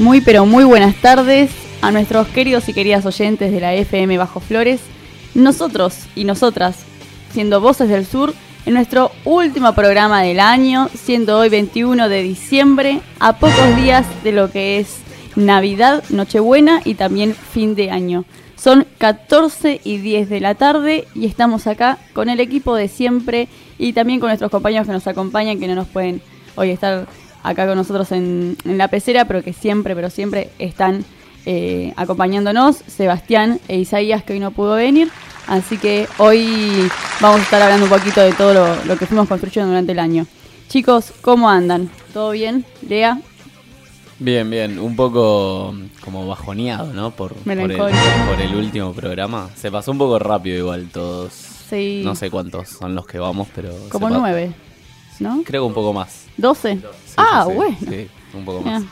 Muy pero muy buenas tardes a nuestros queridos y queridas oyentes de la FM Bajo Flores. Nosotros y nosotras, siendo Voces del Sur, en nuestro último programa del año, siendo hoy 21 de diciembre, a pocos días de lo que es Navidad, Nochebuena y también fin de año. Son 14 y 10 de la tarde y estamos acá con el equipo de siempre y también con nuestros compañeros que nos acompañan, que no nos pueden hoy estar acá con nosotros en, la pecera, pero que siempre, pero siempre están eh, acompañándonos, Sebastián e Isaías, que hoy no pudo venir. Así que hoy vamos a estar hablando un poquito de todo lo, lo que fuimos construyendo durante el año. Chicos, ¿cómo andan? ¿Todo bien? Lea. Bien, bien, un poco como bajoneado, ¿no? Por, por el, por, el, último programa. Se pasó un poco rápido igual todos. Sí. No sé cuántos son los que vamos, pero... Como nueve, ¿no? Creo que un poco más. ¿Doce? ah, bueno. Sí, un poco más.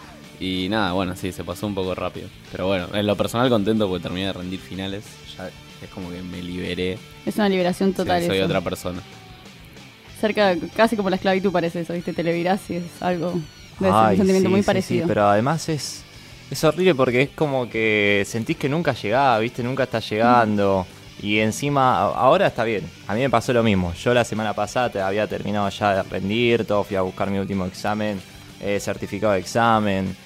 Y nada, bueno, sí, se pasó un poco rápido. Pero bueno, en lo personal contento porque terminé de rendir finales. Ya es como que me liberé. Es una liberación total. soy otra persona. Cerca, casi como la esclavitud parece eso, ¿viste? Te liberás y es algo. de un sentimiento muy parecido. Sí, pero además es. Es horrible porque es como que sentís que nunca llegaba, ¿viste? Nunca está llegando. Y encima, ahora está bien. A mí me pasó lo mismo. Yo la semana pasada había terminado ya de rendir, todo, fui a buscar mi último examen, eh, certificado de examen.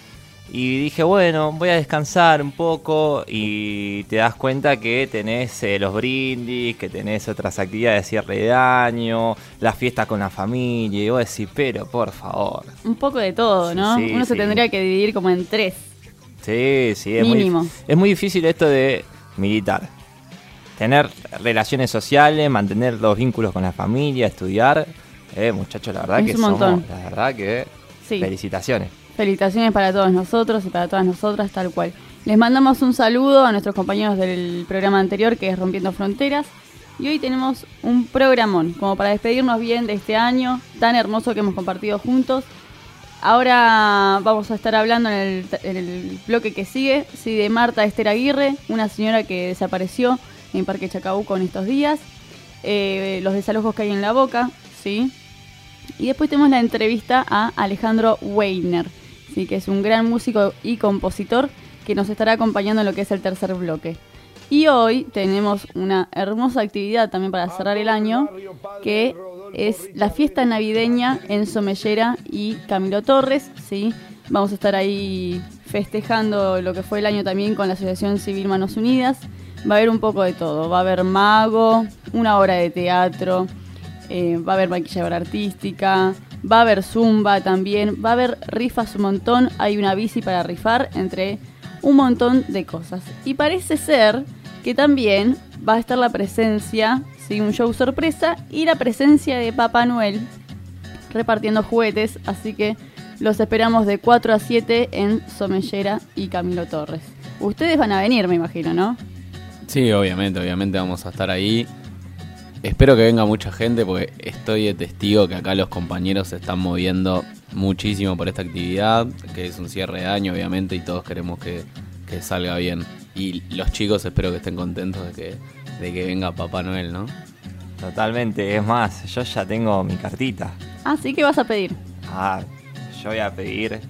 Y dije, bueno, voy a descansar un poco y te das cuenta que tenés eh, los brindis, que tenés otras actividades de cierre de año, la fiesta con la familia, y vos decís, pero por favor. Un poco de todo, ¿no? Uno se tendría que dividir como en tres. Sí, sí, es Mínimo. Muy, es muy difícil esto de militar tener relaciones sociales, mantener los vínculos con la familia, estudiar. Eh, muchachos, la verdad que un somos, la verdad que felicitaciones. Felicitaciones para todos nosotros y para todas nosotras, tal cual. Les mandamos un saludo a nuestros compañeros del programa anterior que es Rompiendo Fronteras. Y hoy tenemos un programón, como para despedirnos bien de este año tan hermoso que hemos compartido juntos. Ahora vamos a estar hablando en el, en el bloque que sigue, sí, de Marta Esther Aguirre, una señora que desapareció en Parque Chacabuco en estos días, eh, los desalojos que hay en la boca, ¿sí? Y después tenemos la entrevista a Alejandro Weiner, ¿sí? que es un gran músico y compositor que nos estará acompañando en lo que es el tercer bloque. Y hoy tenemos una hermosa actividad también para cerrar el año, que es la fiesta navideña en Somellera y Camilo Torres, ¿sí? Vamos a estar ahí festejando lo que fue el año también con la Asociación Civil Manos Unidas va a haber un poco de todo. Va a haber mago, una hora de teatro, eh, va a haber maquilladora artística, va a haber zumba también, va a haber rifas un montón, hay una bici para rifar, entre un montón de cosas. Y parece ser que también va a estar la presencia, ¿sí? un show sorpresa, y la presencia de Papá Noel repartiendo juguetes, así que los esperamos de 4 a 7 en Somellera y Camilo Torres. Ustedes van a venir, me imagino, ¿no? Sí, obviamente, obviamente vamos a estar ahí. Espero que venga mucha gente porque estoy de testigo que acá los compañeros se están moviendo muchísimo por esta actividad, que es un cierre de año obviamente y todos queremos que, salga bien. Y los chicos espero que estén contentos de que, de que venga Papá Noel, ¿no? Totalmente, es más, yo ya tengo mi cartita. Ah, sí, ¿qué vas a pedir? Ah, yo voy a pedir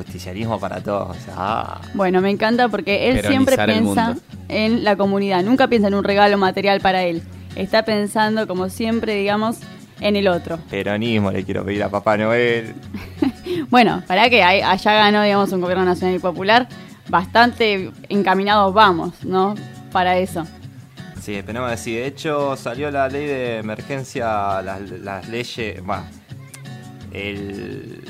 justicialismo para todos. Ah. Bueno, me encanta porque él siempre piensa en la comunidad, nunca piensa en un regalo material para él. Está pensando, como siempre, digamos, en el otro. Peronismo le quiero pedir a Papá Noel. bueno, para que allá ganó, digamos, un gobierno nacional y popular, bastante encaminados vamos, ¿no? Para eso. Sí, tenemos que decir, de hecho salió la ley de emergencia, las, las leyes, bueno, el,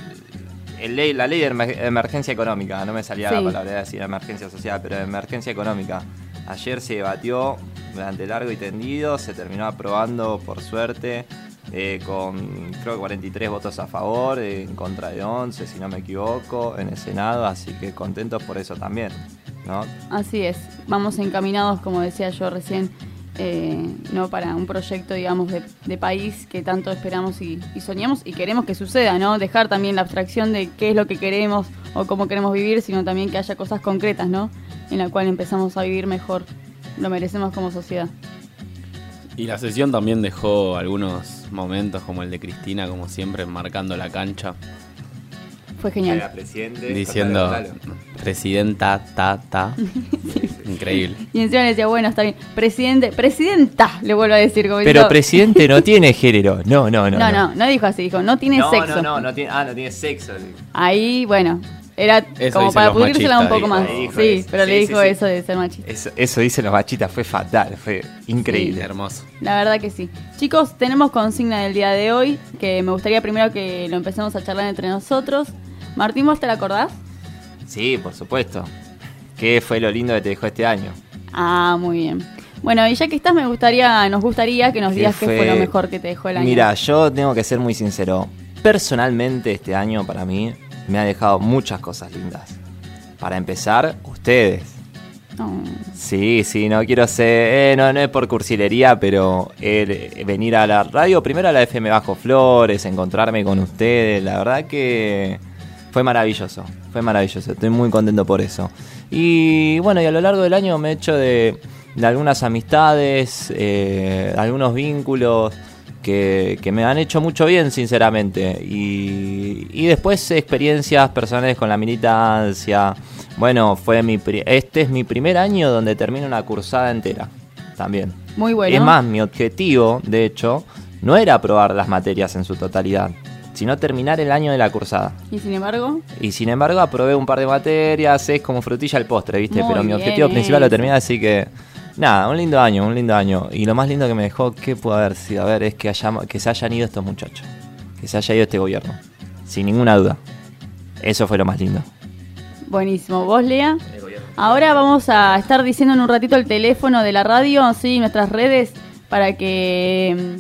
ley, la ley de emergencia económica, no me salía la palabra de decir emergencia social, pero emergencia económica. Ayer se debatió durante largo y tendido, se terminó aprobando por suerte eh, con creo que 43 votos a favor, en contra de 11 si no me equivoco, en el Senado, así que contentos por eso también. ¿no? Así es, vamos encaminados, como decía yo recién, eh, no para un proyecto, digamos, de, país que tanto esperamos y, soñamos y queremos que suceda, ¿no? Dejar también la abstracción de qué es lo que queremos o cómo queremos vivir, sino también que haya cosas concretas, ¿no? En la cual empezamos a vivir mejor. Lo merecemos como sociedad. Y la sesión también dejó algunos momentos como el de Cristina, como siempre, marcando la cancha. Fue genial. Era presidente. Diciendo, presidenta, ta, ta. Increíble. Y encima le decía, bueno, está bien. Presidente, presidenta, le vuelvo a decir. Como Pero diciendo- presidente no tiene género. No, no, no. No, no, no dijo así, dijo, no tiene no, sexo. no, no, no tiene, ah, no tiene sexo. Ahí, bueno, era Eso como para pudrírsela un machistas, poco dijo. más. Dijo sí, eso. pero le dijo sí, sí. eso de ser machista. Eso, eso dicen los machitas, fue fatal, fue increíble. Hermoso. La verdad que sí. Chicos, tenemos consigna del día de hoy, que me gustaría primero que lo empecemos a charlar entre nosotros. Martín, ¿vos te la acordás? Sí, por supuesto. ¿Qué fue lo lindo que te dejó este año? Ah, muy bien. Bueno, y ya que estás, me gustaría, nos gustaría que nos ¿Qué digas qué fue lo mejor que te dejó el año. Mira, yo tengo que ser muy sincero. Personalmente, este año para mí me ha dejado muchas cosas lindas. Para empezar, ustedes. Sí, sí, no quiero ser, eh, no, no es por cursilería, pero el, venir a la radio, primero a la FM Bajo Flores, encontrarme con ustedes, la verdad que fue maravilloso, fue maravilloso, estoy muy contento por eso. Y bueno, y a lo largo del año me he hecho de, de algunas amistades, eh, algunos vínculos que, que me han hecho mucho bien, sinceramente. Y, y después experiencias personales con la militancia. Bueno, fue mi pri- este es mi primer año donde termino una cursada entera. También. Muy bueno. Es más, mi objetivo, de hecho, no era aprobar las materias en su totalidad, sino terminar el año de la cursada. Y sin embargo, Y sin embargo, aprobé un par de materias, es como frutilla al postre, ¿viste? Muy Pero mi bien objetivo principal lo terminé, así que. Nada, un lindo año, un lindo año. Y lo más lindo que me dejó, ¿qué pudo haber sido? A ver, es que, hayamos- que se hayan ido estos muchachos. Que se haya ido este gobierno. Sin ninguna duda. Eso fue lo más lindo. buenísimo. ¿Vos, Lea? Ahora vamos a estar diciendo en un ratito el teléfono de la radio, sí, nuestras redes, para que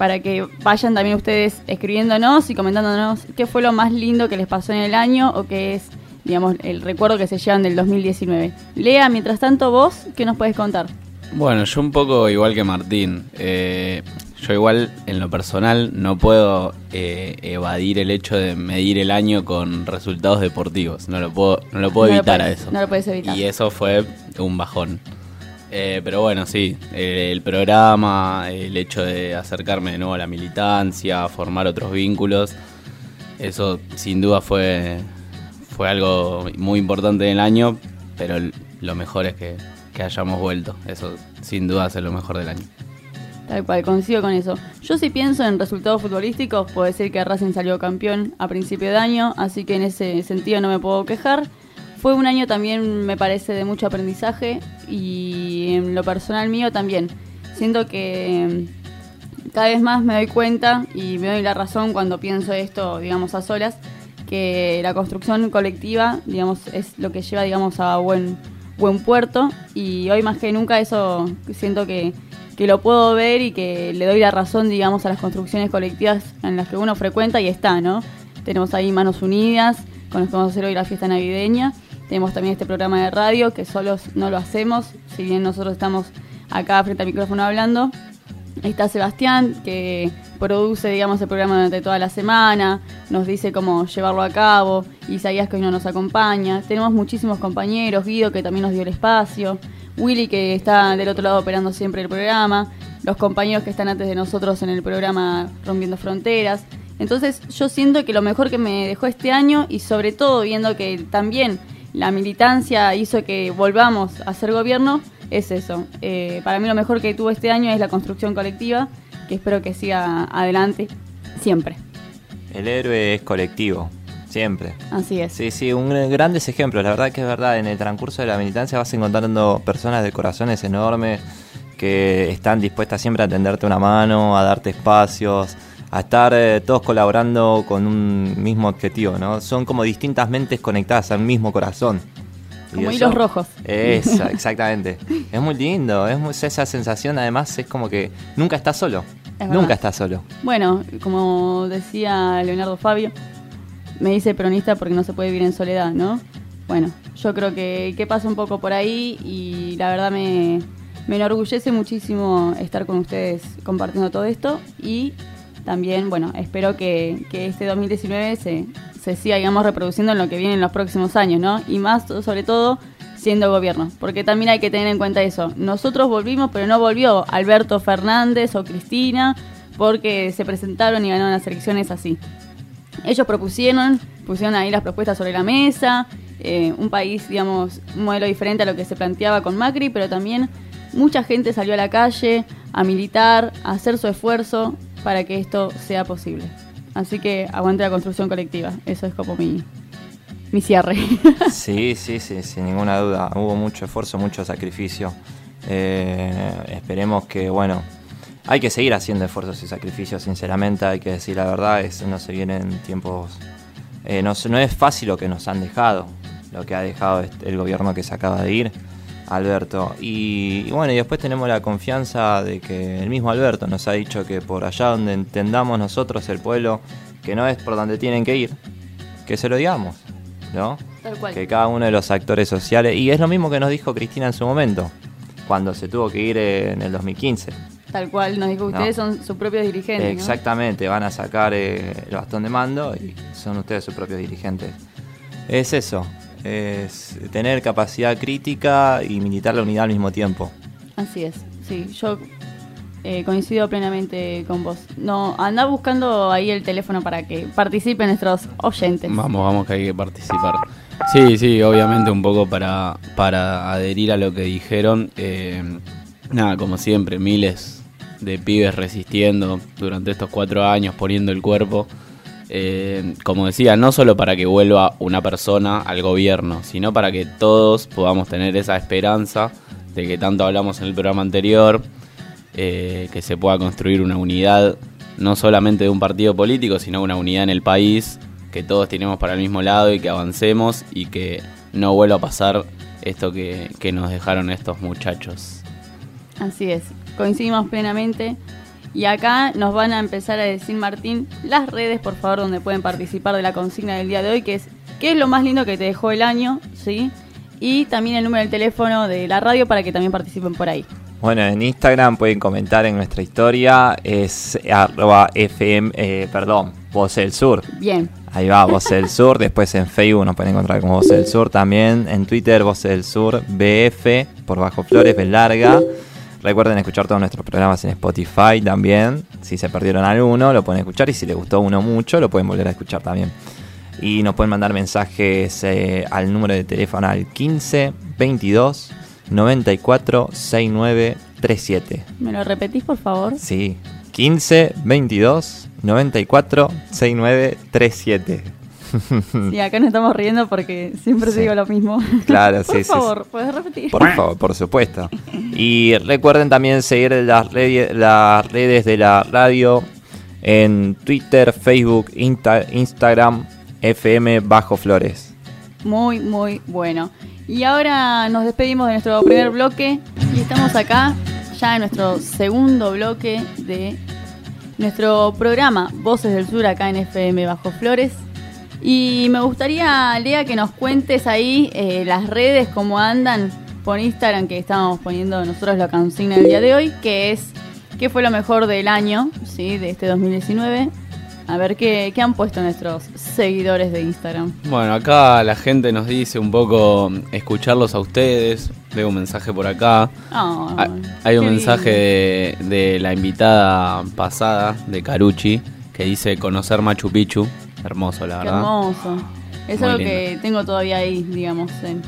para que vayan también ustedes escribiéndonos y comentándonos qué fue lo más lindo que les pasó en el año o qué es, digamos, el recuerdo que se llevan del 2019. Lea, mientras tanto vos, ¿qué nos puedes contar? Bueno, yo un poco igual que Martín. Eh, yo igual en lo personal no puedo eh, evadir el hecho de medir el año con resultados deportivos. No lo puedo, no lo puedo No lo evitar puedes- a eso. no lo puedes evitar. Y eso fue un bajón. Eh, pero bueno, sí, el programa, el hecho de acercarme de nuevo a la militancia, formar otros vínculos, eso sin duda fue, fue algo muy importante en el año, pero lo mejor es que, que hayamos vuelto. Eso sin duda es lo mejor del año. Tal cual, coincido con eso. Yo si pienso en resultados futbolísticos, puedo decir que Racing salió campeón a principio de año, así que en ese sentido no me puedo quejar. Fue un año también, me parece, de mucho aprendizaje y en lo personal mío también. Siento que mm, cada vez más me doy cuenta y me doy la razón cuando pienso esto, digamos, a solas, que la construcción colectiva, digamos, es lo que lleva, digamos, a buen, buen puerto y hoy más que nunca eso siento que, que lo puedo ver y que le doy la razón, digamos, a las construcciones colectivas en las que uno frecuenta y está, ¿no? Tenemos ahí Manos Unidas, con los que vamos a hacer hoy la fiesta navideña. Tenemos también este programa de radio que solos no lo hacemos, si bien nosotros estamos acá frente al micrófono hablando. Está Sebastián, que produce, digamos, el programa durante toda la semana, nos dice cómo llevarlo a cabo, Isaías que hoy no nos acompaña. Tenemos muchísimos compañeros, Guido que también nos dio el espacio, Willy que está del otro lado operando siempre el programa, los compañeros que están antes de nosotros en el programa Rompiendo Fronteras. Entonces yo siento que lo mejor que me dejó este año y sobre todo viendo que también la militancia hizo que volvamos a ser gobierno, es eso. Eh, para mí lo mejor que tuvo este año es la construcción colectiva, que espero que siga adelante siempre. El héroe es colectivo, siempre. Así es. Sí, sí, un grandes ejemplos. La verdad que es verdad, en el transcurso de la militancia vas encontrando personas de corazones enormes que están dispuestas siempre a tenderte una mano, a darte espacios, a estar eh, todos colaborando con un mismo objetivo, ¿no? Son como distintas mentes conectadas al mismo corazón. Como hilos rojos. Esa, exactamente. es muy lindo, es muy- esa sensación además es como que nunca estás solo. Es nunca estás solo. Bueno, como decía Leonardo Fabio, me dice peronista porque no se puede vivir en soledad, ¿no? Bueno, yo creo que, que pasa un poco por ahí y la verdad me, me enorgullece muchísimo estar con ustedes compartiendo todo esto y también, bueno, espero que, que este 2019 se, se siga, digamos, reproduciendo en lo que viene en los próximos años, ¿no? Y más, sobre todo, siendo gobierno, porque también hay que tener en cuenta eso. Nosotros volvimos, pero no volvió Alberto Fernández o Cristina porque se presentaron y ganaron las elecciones así. Ellos propusieron, pusieron ahí las propuestas sobre la mesa, eh, un país, digamos, un modelo diferente a lo que se planteaba con Macri, pero también mucha gente salió a la calle a militar, a hacer su esfuerzo para que esto sea posible. Así que aguante la construcción colectiva, eso es como mi, mi cierre. Sí, sí, sí, sin ninguna duda. Hubo mucho esfuerzo, mucho sacrificio. Eh, esperemos que, bueno, hay que seguir haciendo esfuerzos y sacrificios, sinceramente, hay que decir la verdad, es, no se vienen tiempos... eh, no, no es fácil lo que nos han dejado, lo que ha dejado este- el gobierno que se acaba de ir, Alberto. Y, y bueno, y después tenemos la confianza de que el mismo Alberto nos ha dicho que por allá donde entendamos nosotros el pueblo, que no es por donde tienen que ir, que se lo digamos, ¿no? Tal cual. que cada uno de los actores sociales, y es lo mismo que nos dijo Cristina en su momento, cuando se tuvo que ir eh, en el 2015. Tal cual nos dijo, ustedes No. son sus propios dirigentes. ¿no? Exactamente, van a sacar eh, el bastón de mando y son ustedes sus propios dirigentes. Es eso, es tener capacidad crítica y militar la unidad al mismo tiempo. Así es, sí, yo eh, coincido plenamente con vos. No, anda buscando ahí el teléfono para que participen nuestros oyentes. Vamos, vamos que hay que participar. Sí, sí, obviamente un poco para, para adherir a lo que dijeron. eh, nada, como siempre, miles de pibes resistiendo durante estos cuatro años, poniendo el cuerpo. Eh, como decía, no solo para que vuelva una persona al gobierno, sino para que todos podamos tener esa esperanza de que tanto hablamos en el programa anterior, eh, que se pueda construir una unidad no solamente de un partido político, sino una unidad en el país, que todos tenemos para el mismo lado y que avancemos y que no vuelva a pasar esto que, que nos dejaron estos muchachos. Así es, coincidimos plenamente. Y acá nos van a empezar a decir, Martín, las redes, por favor, donde pueden participar de la consigna del día de hoy, que es ¿qué es lo más lindo que te dejó el año? ¿Sí? Y también el número del teléfono de la radio para que también participen por ahí. Bueno, en Instagram pueden comentar en nuestra historia, es arroba fm, eh, perdón, Voz del Sur. Bien, Ahí va, Voz del Sur. Después en Facebook nos pueden encontrar como Voz del Sur también. En Twitter, Voz del Sur, BF, por Bajo Flores, B larga. Recuerden escuchar todos nuestros programas en Spotify también. Si se perdieron alguno, lo pueden escuchar. Y si les gustó uno mucho, lo pueden volver a escuchar también. Y nos pueden mandar mensajes eh, al número de teléfono al 15 22 94 69 37. ¿me lo repetís, por favor? Sí, 15 22 94 69 37. Y acá nos estamos riendo porque siempre Sí. digo lo mismo. Claro, por sí, sí, favor, ¿puedes repetir? Por favor, por supuesto. Y recuerden también seguir las, redi- las redes de la radio en Twitter, Facebook, Insta- Instagram, FM Bajo Flores. Muy, muy bueno. Y ahora nos despedimos de nuestro primer bloque y estamos acá ya en nuestro segundo bloque de nuestro programa Voces del Sur acá en FM Bajo Flores. Y me gustaría, Lea, que nos cuentes ahí eh, las redes, cómo andan por Instagram, que estamos poniendo nosotros la consigna del día de hoy, que es qué fue lo mejor del año, ¿sí? de este 2019. A ver qué, qué han puesto nuestros seguidores de Instagram. Bueno, acá la gente nos dice un poco escucharlos a ustedes. Veo un mensaje por acá. Ay, Hay- un mensaje de, de la invitada pasada, de Carucci, que dice conocer Machu Picchu. Hermoso, la Qué verdad. hermoso. Es Muy algo lindo. que tengo todavía ahí, digamos, en-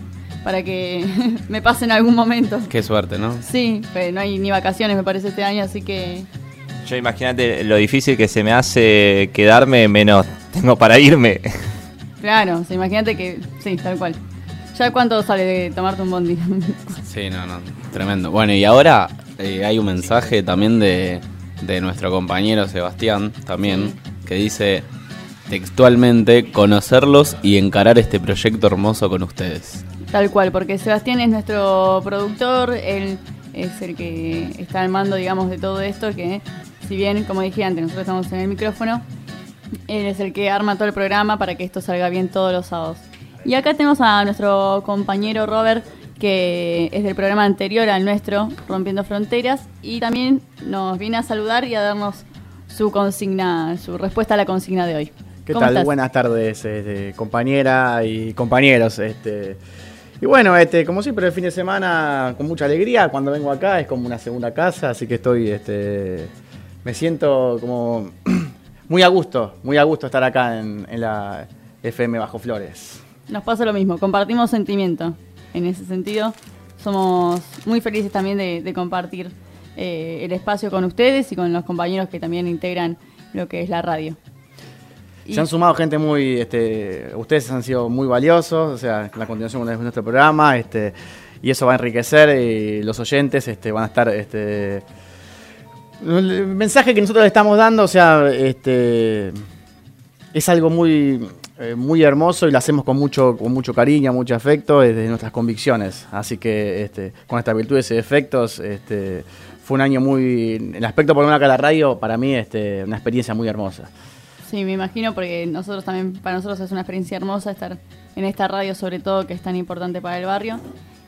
para que me pase en algún momento. Qué suerte, ¿no? Sí, pero no hay ni vacaciones, me parece, este año, así que Yo imagínate lo difícil que se me hace quedarme menos tengo para irme. claro, o sea, imagínate que, sí, tal cual. ¿Ya cuánto sale de tomarte un bondi? Sí, no, no. Tremendo. Bueno, y ahora eh, hay un mensaje también de, de nuestro compañero Sebastián, también, que dice textualmente conocerlos y encarar este proyecto hermoso con ustedes. Tal cual, porque Sebastián es nuestro productor, él es el que está al mando, digamos, de todo esto, que si bien, como dije antes, nosotros estamos en el micrófono, él es el que arma todo el programa para que esto salga bien todos los sábados. Y acá tenemos a nuestro compañero Robert, que es del programa anterior al nuestro, Rompiendo Fronteras, y también nos viene a saludar y a darnos su consigna, su respuesta a la consigna de hoy. ¿Qué ¿Cómo tal? estás? Buenas tardes, este, compañera y compañeros. Este. Y bueno, este, como siempre, el fin de semana con mucha alegría. Cuando vengo acá es como una segunda casa, así que estoy, este, me siento como muy a gusto, muy a gusto estar acá en, en la, FM Bajo Flores. Nos pasa lo mismo, compartimos sentimiento. En ese sentido, somos muy felices también de, compartir eh, el espacio con ustedes y con los compañeros que también integran lo que es la radio. Se han sumado gente muy, este, ustedes han sido muy valiosos, o sea, la continuación de nuestro programa, este, y eso va a enriquecer y los oyentes este, van a estar, este, el mensaje que nosotros le estamos dando, o sea, es algo muy, eh, muy hermoso y lo hacemos con mucho, con mucho cariño, mucho afecto, desde nuestras convicciones. Así que con estas virtudes y efectos, este, fue un año muy, en el aspecto por lo menos acá la radio, para mí, una experiencia muy hermosa. Sí, me imagino porque nosotros también, para nosotros es una experiencia hermosa estar en esta radio, sobre todo que es tan importante para el barrio.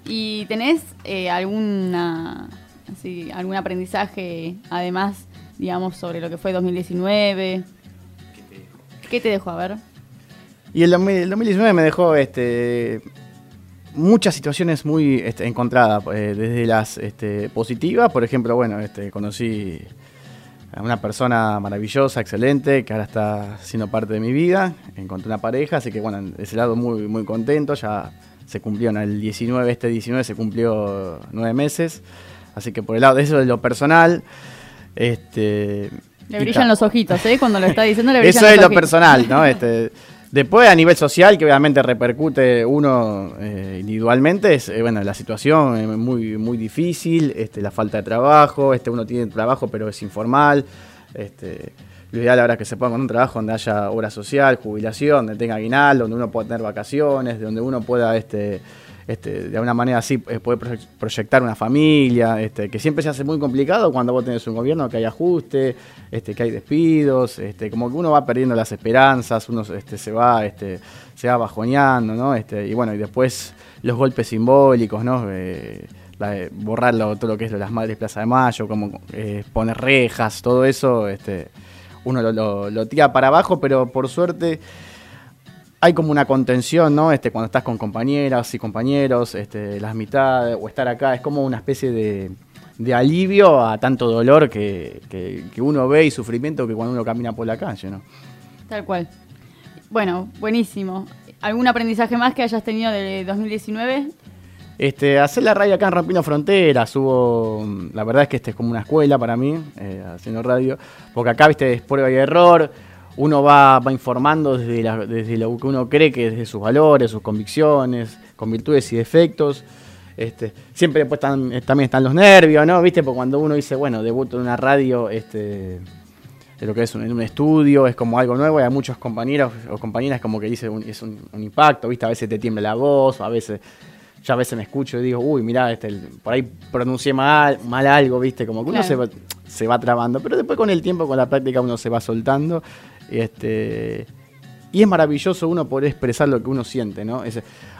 ¿Y tenés eh, alguna, así, algún aprendizaje, además, digamos, sobre lo que fue 2019? ¿Qué te dejó? A ver. Y el, 2019 me dejó este, muchas situaciones muy este, encontradas, eh, desde las este, positivas, por ejemplo, bueno, este, conocí una persona maravillosa, excelente, que ahora está siendo parte de mi vida. Encontré una pareja, así que bueno, de ese lado muy, muy contento. Ya se cumplió en el 19, este 19 se cumplió nueve meses. Así que por el lado de eso, de lo personal, este... Le brillan los ojitos, ¿eh? Cuando lo está diciendo le brillan Eso es lo personal, ¿no? Este, Después, a nivel social, que obviamente repercute uno eh, individualmente, es eh, bueno, la situación es muy, muy difícil, este, la falta de trabajo, este, uno tiene trabajo pero es informal. Este, lo ideal ahora es que se ponga con un trabajo donde haya obra social, jubilación, donde tenga aguinaldo, donde uno pueda tener vacaciones, donde uno pueda este, este, de alguna manera así eh, poder proyectar una familia, este, que siempre se hace muy complicado cuando vos tenés un gobierno que hay ajuste, este, que hay despidos, este, como que uno va perdiendo las esperanzas, uno este, se va, este, se va bajoneando, ¿no? Este, y bueno, y después los golpes simbólicos, ¿no? Eh, borrar todo lo que es las Madres Plaza de Mayo, como eh, poner rejas, todo eso, este, uno lo, lo tira para abajo, pero por suerte hay como una contención, ¿no? Este, cuando estás con compañeras y compañeros, este, las mitades, o estar acá, es como una especie de, alivio a tanto dolor que, uno ve y sufrimiento que cuando uno camina por la calle, ¿no? Tal cual. Bueno, buenísimo. ¿Algún aprendizaje más que hayas tenido de 2019? Este, hacer la radio acá en Rompiendo Fronteras, hubo, la verdad es que este es como una escuela para mí, eh, haciendo radio, porque acá, viste, es prueba y error, uno va, va informando desde, desde lo que uno cree que desde sus valores, sus convicciones, con virtudes y defectos. Este, siempre pues, están, también están los nervios, ¿no? ¿Viste? Porque cuando uno dice, bueno, debuto en una radio, este, de lo que es un, en un estudio, es como algo nuevo, y hay muchos compañeros o compañeras como que dicen, es un, impacto, ¿viste? A veces te tiembla la voz, a veces, ya a veces me escucho y digo, uy, mirá, este, por ahí pronuncié mal, mal algo, ¿viste? Como que uno se, se va trabando, pero después con el tiempo, con la práctica, uno se va soltando este, y es maravilloso uno poder expresar lo que uno siente, ¿no?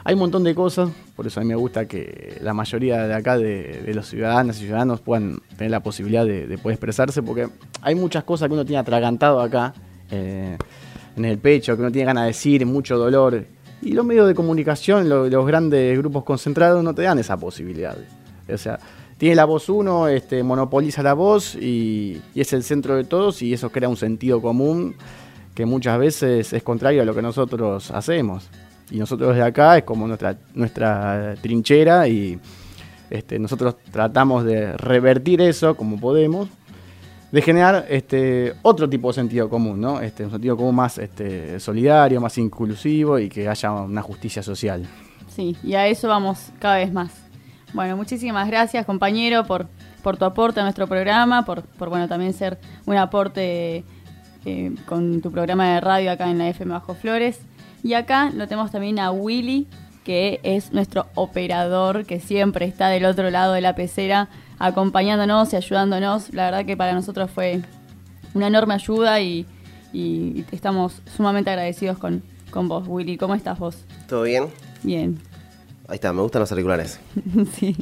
hay un montón de cosas, por eso a mí me gusta que la mayoría de acá de, los ciudadanos y ciudadanos puedan tener la posibilidad de, poder expresarse, porque hay muchas cosas que uno tiene atragantado acá, eh, en el pecho, que uno tiene ganas de decir, mucho dolor. Y los medios de comunicación, los grandes grupos concentrados, no te dan esa posibilidad. O sea, tiene la voz uno, este, monopoliza la voz y, es el centro de todos y eso crea un sentido común que muchas veces es contrario a lo que nosotros hacemos. Y nosotros de acá es como nuestra, nuestra trinchera y este, nosotros tratamos de revertir eso como podemos, de generar este, otro tipo de sentido común, ¿no? Este, un sentido común más este, solidario, más inclusivo y que haya una justicia social. Sí, y a eso vamos cada vez más. Bueno, muchísimas gracias compañero por, por tu aporte a nuestro programa, por, por bueno también ser un aporte eh, con tu programa de radio acá en la FM Bajo Flores. Y acá lo tenemos también a Willy, que es nuestro operador, que siempre está del otro lado de la pecera acompañándonos y ayudándonos. La verdad que para nosotros fue una enorme ayuda y, y estamos sumamente agradecidos con, con vos, Willy. ¿Cómo estás vos? ¿Todo bien? Bien. Ahí está, me gustan los auriculares. sí.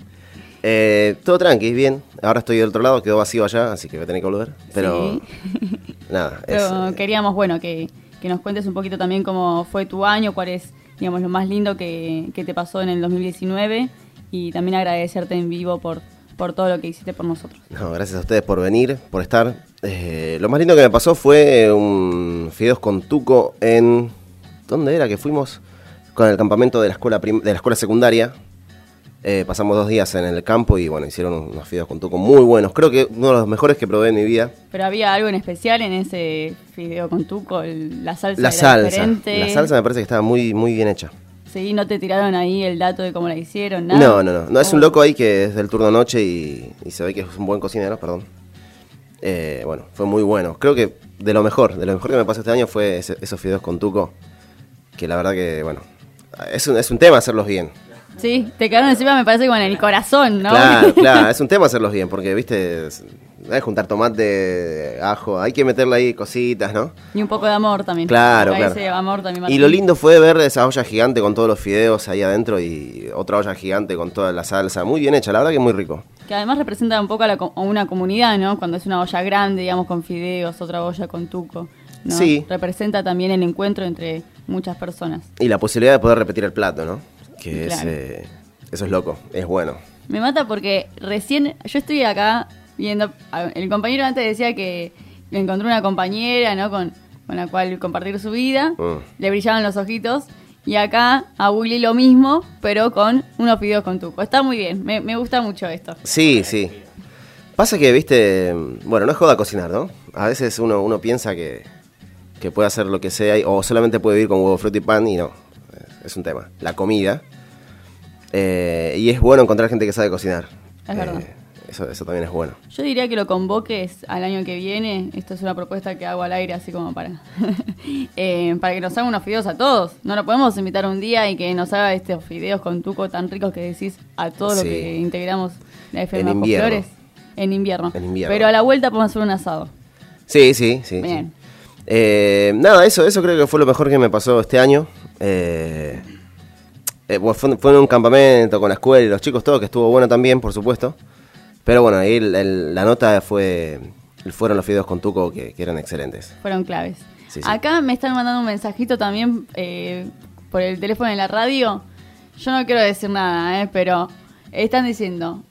Eh, todo tranqui, bien. Ahora estoy del otro lado, quedó vacío allá, así que voy a tener que volver. Pero nada. Pero eh, queríamos, bueno, que, nos cuentes un poquito también cómo fue tu año, cuál es, digamos, lo más lindo que, te pasó en el 2019 y también agradecerte en vivo por, por todo lo que hiciste por nosotros. No, gracias a ustedes por venir, por estar. Eh, lo más lindo que me pasó fue un fideos con tuco en ¿Dónde era que fuimos? Con el campamento de la escuela, de la escuela secundaria. Eh, pasamos dos días en el campo y bueno, hicieron unos fideos con tuco muy buenos. Creo que uno de los mejores que probé en mi vida. Pero había algo en especial en ese fideo con tuco, el- la salsa La era salsa. diferente. La salsa me parece que estaba muy, muy bien hecha. Sí, no te tiraron ahí el dato de cómo la hicieron, nada. No, no, no. No es un loco ahí que es del turno noche y, y se ve que es un buen cocinero, perdón. Eh, bueno, fue muy bueno. Creo que de lo mejor, de lo mejor que me pasó este año fue ese- esos fideos con tuco. Que la verdad que, bueno, es un, es un tema hacerlos bien. Sí, te quedaron encima, me parece, con el corazón, ¿no? Claro, claro, es un tema hacerlos bien, porque, viste, es, es juntar tomate, ajo, hay que meterle ahí cositas, ¿no? Y un poco de amor también. Claro, claro. ese amor también, Y lo lindo fue ver esa olla gigante con todos los fideos ahí adentro y otra olla gigante con toda la salsa. Muy bien hecha, la verdad que muy rico. Que además representa un poco a, la co- a una comunidad, ¿no? Cuando es una olla grande, digamos, con fideos, otra olla con tuco. ¿no? Sí. Representa también el encuentro entre muchas personas. Y la posibilidad de poder repetir el plato, ¿no? Que es, eh, eso es loco, es bueno. Me mata porque recién, yo estoy acá viendo, el compañero antes decía que encontró una compañera, ¿no? Con, con la cual compartir su vida, Mm. le brillaban los ojitos. Y acá a Willy lo mismo, pero con unos fideos con tuco. Está muy bien, me, me gusta mucho esto. Sí, sí. Pasa que, viste, bueno, no es joda cocinar, ¿no? A veces uno, uno piensa que, que puede hacer lo que sea y- o solamente puede vivir con huevo, fruto y pan y no. Eh, Es un tema. La comida. Eh, y es bueno encontrar gente que sabe cocinar. Es verdad. Eh, eso, eso también es bueno. Yo diría que lo convoques al año que viene. Esto es una propuesta que hago al aire, así como para eh, para que nos haga unos fideos a todos. No lo podemos invitar un día y que nos haga estos fideos con tuco tan ricos que decís a todo lo Sí. que integramos la FM En invierno. Flores. En invierno. En invierno. Pero a la vuelta podemos hacer un asado. Sí, sí, sí. Bien. sí. Eh, nada, eso, eso creo que fue lo mejor que me pasó este año. Eh, eh, fue, fue en un campamento con la escuela y los chicos, todo, que estuvo bueno también, por supuesto. Pero bueno, ahí el- el- la nota fue fueron los fideos con tuco que, que eran excelentes. Fueron claves. Sí, sí. Acá me están mandando un mensajito también eh, por el teléfono de la radio. Yo no quiero decir nada, pero están diciendo,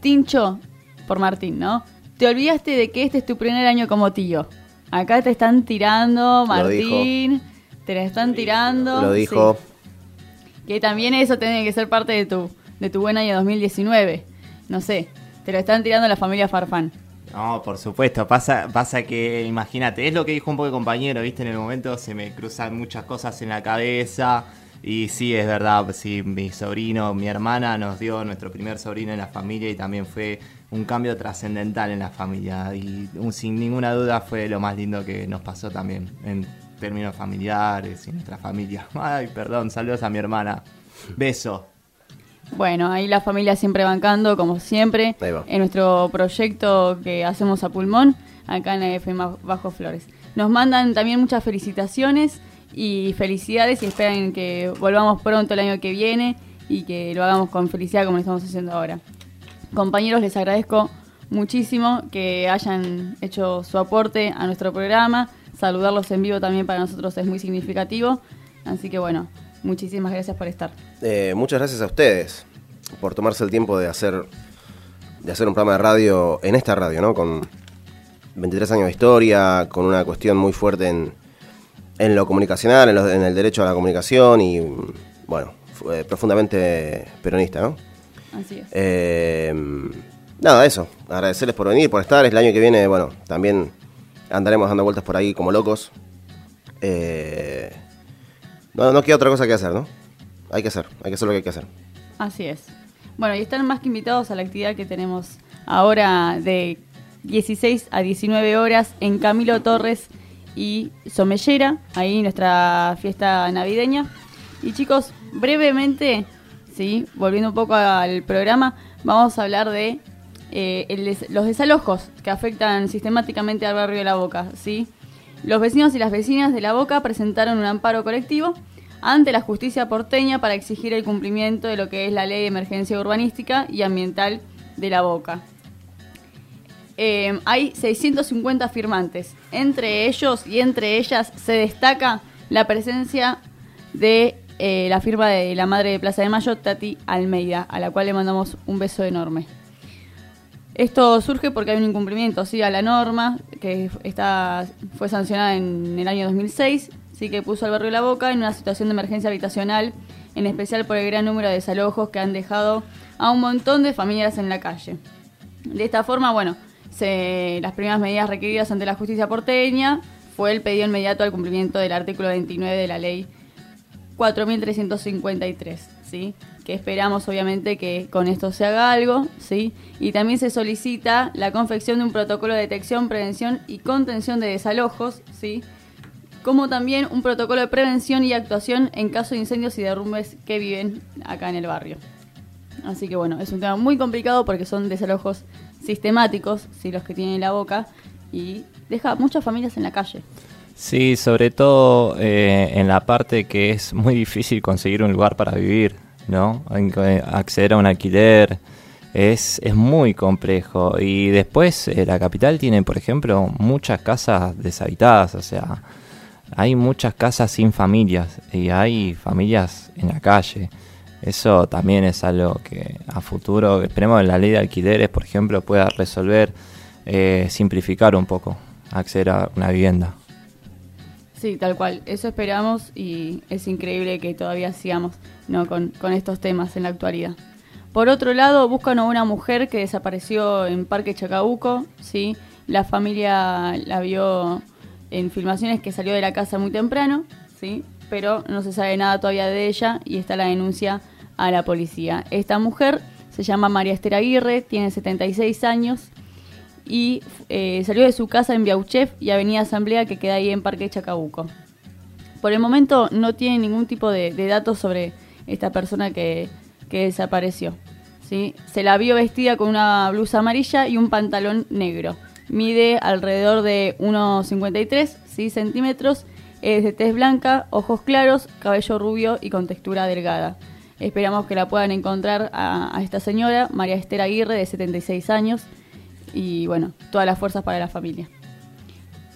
Tincho, por Martín, ¿no? Te olvidaste de que este es tu primer año como tío. Acá te están tirando, Martín. Te la están tirando. Lo dijo. Sí. Que también eso tiene que ser parte de tu, de tu buen año 2019. No sé, te lo están tirando la familia Farfán. No, por supuesto, pasa, pasa que, imagínate, es lo que dijo un poco el compañero, viste, en el momento se me cruzan muchas cosas en la cabeza y sí, es verdad, sí, mi sobrino, mi hermana nos dio nuestro primer sobrino en la familia y también fue un cambio trascendental en la familia y un- sin ninguna duda fue lo más lindo que nos pasó también en términos familiares y en nuestra familia. Ay, perdón, saludos a mi hermana. Beso. Bueno, ahí la familia siempre bancando, como siempre, en nuestro proyecto que hacemos a pulmón, acá en la FM Bajo Flores. Nos mandan también muchas felicitaciones y felicidades y esperan que volvamos pronto el año que viene y que lo hagamos con felicidad como lo estamos haciendo ahora. Compañeros, les agradezco muchísimo que hayan hecho su aporte a nuestro programa. Saludarlos en vivo también para nosotros es muy significativo. Así que bueno, muchísimas gracias por estar. Eh, muchas gracias a ustedes por tomarse el tiempo de hacer de hacer un programa de radio en esta radio, ¿no? Con 23 años de historia, con una cuestión muy fuerte en, en lo comunicacional, en, lo- en el derecho a la comunicación y, bueno, fue profundamente peronista, ¿no? Así es. Eh, nada, eso. Agradecerles por venir, por estar. El año que viene, bueno, también andaremos dando vueltas por ahí como locos. Eh, no, no queda otra cosa que hacer, ¿no? Hay que hacer, hay que hacer lo que hay que hacer. Así es. Bueno, y están más que invitados a la actividad que tenemos ahora de 16 a 19 horas en Camilo Torres y Somellera, ahí nuestra fiesta navideña. Y chicos, brevemente, sí, volviendo un poco al programa, vamos a hablar de eh, los desalojos que afectan sistemáticamente al barrio de La Boca. Los vecinos y las vecinas de La Boca presentaron un amparo colectivo ante la justicia porteña para exigir el cumplimiento de lo que es la ley de emergencia urbanística y ambiental de La Boca. Eh, hay 650 firmantes. Entre ellos y entre ellas se destaca la presencia de eh, la firma de la madre de Plaza de Mayo, Tati Almeida, a la cual le mandamos un beso enorme. Esto surge porque hay un incumplimiento ¿sí? a la norma que está, fue sancionada en el año 2006, sí que puso al barrio La Boca en una situación de emergencia habitacional, en especial por el gran número de desalojos que han dejado a un montón de familias en la calle. De esta forma, bueno, las primeras medidas requeridas ante la justicia porteña fue el pedido inmediato al cumplimiento del artículo 29 de la ley 4.353, ¿sí? que esperamos obviamente que con esto se haga algo, ¿sí? Y también se solicita la confección de un protocolo de detección, prevención y contención de desalojos, ¿sí? Como también un protocolo de prevención y actuación en caso de incendios y derrumbes que viven acá en el barrio. Así que bueno, es un tema muy complicado porque son desalojos sistemáticos, ¿sí? los que tienen la boca, y deja muchas familias en la calle. Sí, sobre todo eh, en la parte que es muy difícil conseguir un lugar para vivir, ¿no? Acceder a un alquiler es, es muy complejo. Y después eh, la capital tiene, por ejemplo, muchas casas deshabitadas, o sea, hay muchas casas sin familias y hay familias en la calle. Eso también es algo que a futuro, esperemos que la ley de alquileres, por ejemplo, pueda resolver, eh, simplificar un poco, acceder a una vivienda. Sí, tal cual. Eso esperamos y es increíble que todavía sigamos ¿no? con, estos temas en la actualidad. Por otro lado, buscan a una mujer que desapareció en Parque Chacabuco. ¿sí? La familia la vio en filmaciones que salió de la casa muy temprano, ¿sí? pero no se sabe nada todavía de ella y está la denuncia a la policía. Esta mujer se llama María Esther Aguirre, tiene 76 años y eh, salió de su casa en Biauchef y Avenida Asamblea que queda ahí en Parque Chacabuco. Por el momento no tiene ningún tipo de, datos sobre esta persona que, desapareció. ¿sí? Se la vio vestida con una blusa amarilla y un pantalón negro. Mide alrededor de 1,53 ¿sí? centímetros. Es de tez blanca, ojos claros, cabello rubio y con textura delgada. Esperamos que la puedan encontrar a, a esta señora, María Esther Aguirre, de 76 años y bueno, todas las fuerzas para la familia.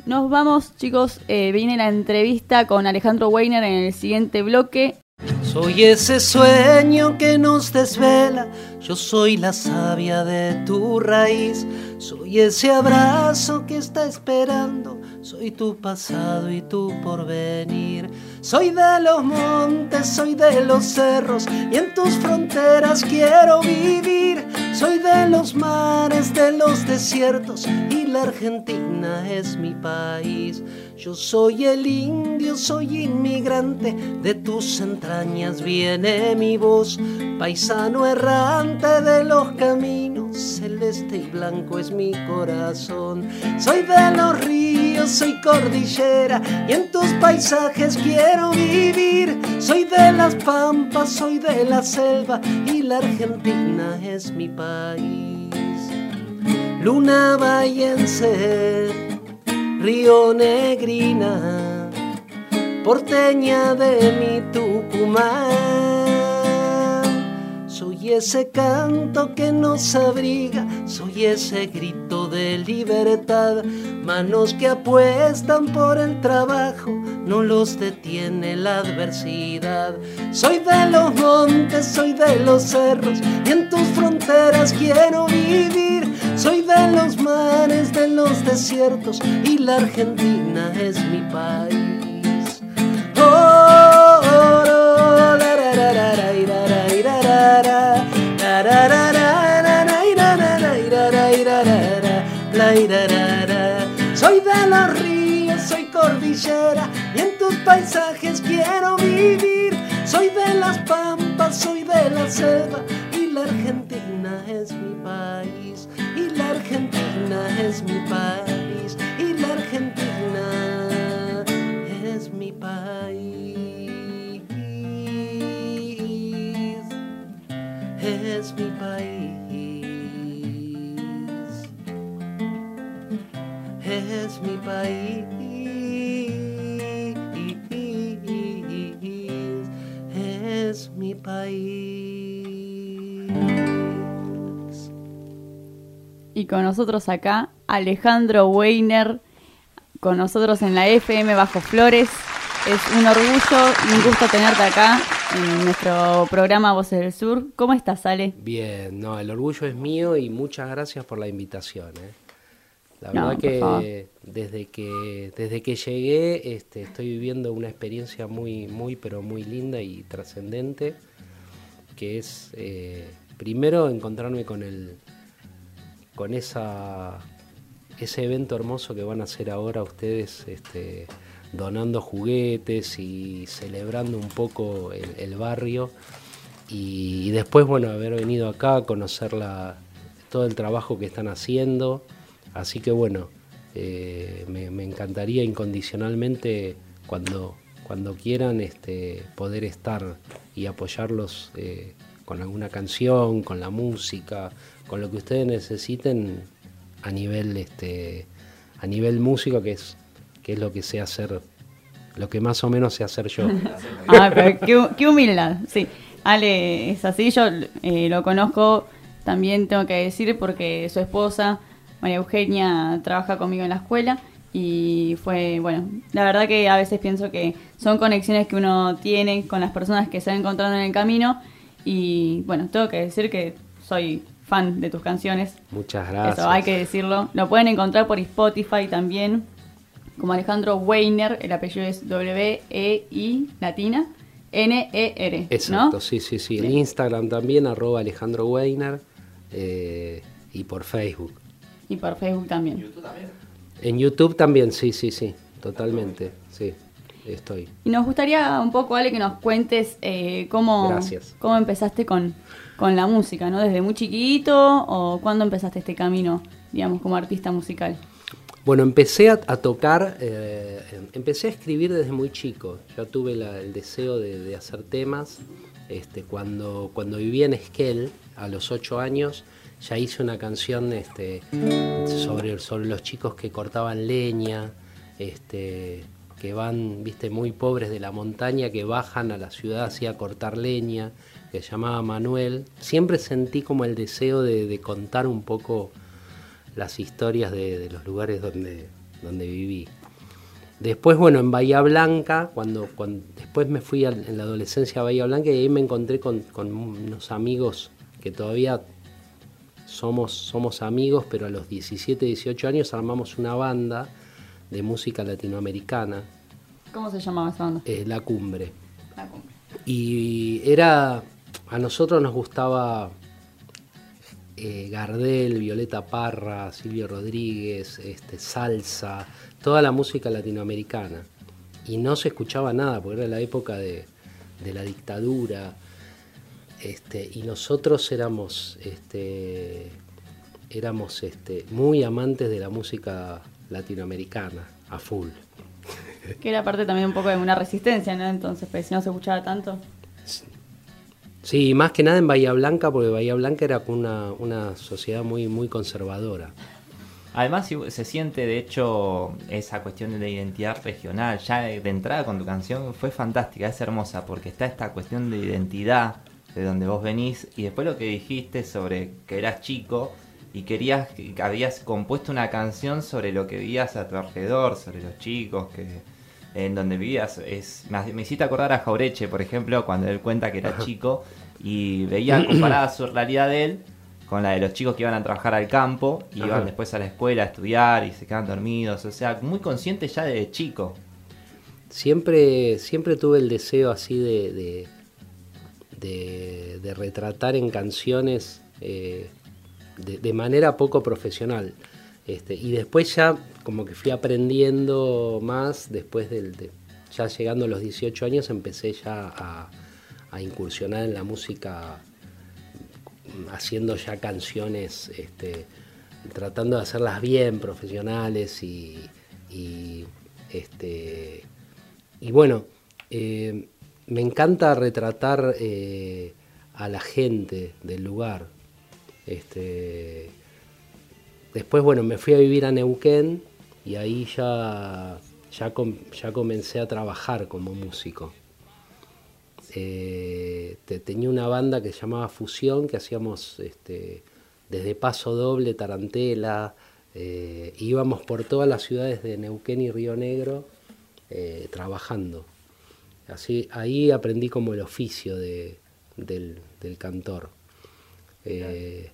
Nos vamos, chicos. Eh, viene la entrevista con Alejandro Weiner en el siguiente bloque. Soy ese sueño que nos desvela, yo soy la savia de tu raíz, soy ese abrazo que está esperando, soy tu pasado y tu porvenir. Soy de los montes, soy de los cerros y en tus fronteras quiero vivir. Soy de los mares, de los desiertos y la Argentina es mi país. Yo soy el indio, soy inmigrante, de tus entrañas viene mi voz, paisano errante de los caminos, celeste y blanco es mi corazón. Soy de los ríos, soy cordillera y en tus paisajes quiero vivir. Soy de las pampas, soy de la selva y la Argentina es mi país. Luna vallense, río negrina, porteña de mi Tucumán soy ese canto que nos abriga, soy ese grito de libertad, manos que apuestan por el trabajo, no los detiene la adversidad. Soy de los montes, soy de los cerros, y en tus fronteras quiero vivir. Soy de los mares, de los desiertos, y la Argentina es mi país. Oh, oh, oh, soy de los ríos, soy cordillera y en tus paisajes quiero vivir. Soy de las pampas, soy de la selva y la Argentina es mi país. Es mi país. Y la Argentina es mi país. Es mi país. es mi país. Es mi país. Y con nosotros acá, Alejandro Weiner, con nosotros en la FM Bajo Flores. Es un orgullo y un gusto tenerte acá en nuestro programa Voces del Sur. ¿Cómo estás, Ale? Bien, no, el orgullo es mío y muchas gracias por la invitación. ¿eh? La No, verdad que desde que desde que llegué este, estoy viviendo una experiencia muy muy pero muy linda y trascendente que es eh, primero encontrarme con el con esa ese evento hermoso que van a hacer ahora ustedes este, donando juguetes y celebrando un poco el, barrio. Y, después bueno haber venido acá a conocer la, todo el trabajo que están haciendo. Así que bueno eh, me, me encantaría incondicionalmente cuando cuando quieran este, poder estar y apoyarlos eh, con alguna canción, con la música, con lo que ustedes necesiten a nivel este a nivel músico que es que es lo que sé hacer lo que más o menos sé hacer yo. Ah, pero qué, hu- qué humildad, sí. Ale es así, yo eh, lo conozco, también tengo que decir, porque su esposa, María Eugenia, trabaja conmigo en la escuela y fue, bueno, la verdad que a veces pienso que son conexiones que uno tiene con las personas que se va encontrando en el camino y, bueno, tengo que decir que soy fan de tus canciones. Muchas gracias. Eso hay que decirlo. Lo pueden encontrar por Spotify también, como Alejandro Weiner, el apellido es W-E-I latina, N-E-R. Exacto, ¿no? sí, sí, sí. En. Instagram también, arroba Alejandro Weiner, eh, y por Facebook. Y por Facebook también. En YouTube también, sí, sí, sí, totalmente, sí, estoy. Y nos gustaría un poco, Ale, que nos cuentes eh, cómo, Gracias. cómo empezaste con, con la música, ¿no? ¿Desde muy chiquito o cuándo empezaste este camino, digamos, como artista musical? Bueno, empecé a, a tocar, eh, empecé a escribir desde muy chico. Ya tuve la- el deseo de, de hacer temas. Este, cuando, cuando vivía en Esquel, a los ocho años, ya hice una canción este, sobre, sobre los chicos que cortaban leña, este, que van, viste, muy pobres de la montaña, que bajan a la ciudad así a cortar leña, que se llamaba Manuel. Siempre sentí como el deseo de, contar un poco las historias de, los lugares donde, donde viví. Después, bueno, en Bahía Blanca, cuando, después me fui al- en la adolescencia a Bahía Blanca y ahí me encontré con, con unos amigos que todavía somos, somos amigos, pero a los 17, 18 años armamos una banda de música latinoamericana, ¿Cómo se llamaba esa banda? eh, La Cumbre. La cumbre. Y era, a nosotros nos gustaba eh, Gardel, Violeta Parra, Silvio Rodríguez, este, salsa, toda la música latinoamericana. Y no se escuchaba nada, porque era la época de, de la dictadura. Este, y nosotros éramos, este, éramos este, muy amantes de la música latinoamericana, a full. Que era parte también un poco de una resistencia, ¿no? Entonces, pues si no se escuchaba tanto. Sí, más que nada en Bahía Blanca, porque Bahía Blanca era una, una sociedad muy, muy conservadora. Además si- se siente de hecho esa cuestión de identidad regional, ya de, de entrada con tu canción fue fantástica, es hermosa, porque está esta cuestión de identidad de donde vos venís y después lo que dijiste sobre que eras chico y querías que habías compuesto una canción sobre lo que vivías a tu alrededor, sobre los chicos que en donde vivías. Es me, me hiciste acordar a Jaureche, por ejemplo, cuando él cuenta que era chico y veía comparada su realidad de él con la de los chicos que iban a trabajar al campo y iban después a la escuela a estudiar y se quedan dormidos, o sea, muy consciente ya de chico. Siempre, siempre tuve el deseo así de, de, de- de retratar en canciones eh, de, manera poco profesional. Este, y después ya como que fui aprendiendo más, después del, de- ya llegando a los 18 años empecé ya a, incursionar en la música haciendo ya canciones, este, tratando de hacerlas bien, profesionales y, este, bueno, eh, me encanta retratar eh, a la gente del lugar. Este, después, bueno, me fui a vivir a Neuquén y ahí ya, ya, com- ya comencé a trabajar como músico. Eh, te- tenía una banda que se llamaba Fusión, que hacíamos este, desde Paso Doble, Tarantela, eh, íbamos por todas las ciudades de Neuquén y Río Negro eh, trabajando. Así, ahí aprendí como el oficio de, del, del cantor. Eh,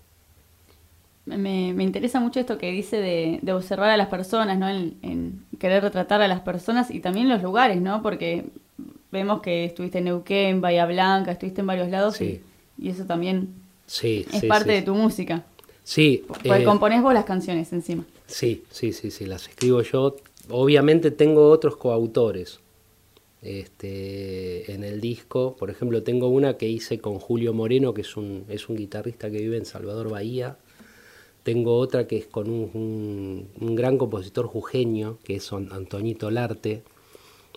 Me, me interesa mucho esto que dice de, de observar a las personas, ¿no? En, en querer retratar a las personas y también los lugares, ¿no? Porque vemos que estuviste en Neuquén, Bahía Blanca, estuviste en varios lados Sí. y, y eso también Sí, es sí, parte de tu música. Sí, Porque eh, componés vos las canciones encima. Sí, sí, sí, sí, las escribo yo. Obviamente tengo otros coautores este, en el disco. Por ejemplo, tengo una que hice con Julio Moreno, que es un, es un guitarrista que vive en Salvador Bahía. Tengo otra que es con un, un- un gran compositor jujeño, que es An- Antoñito Larte.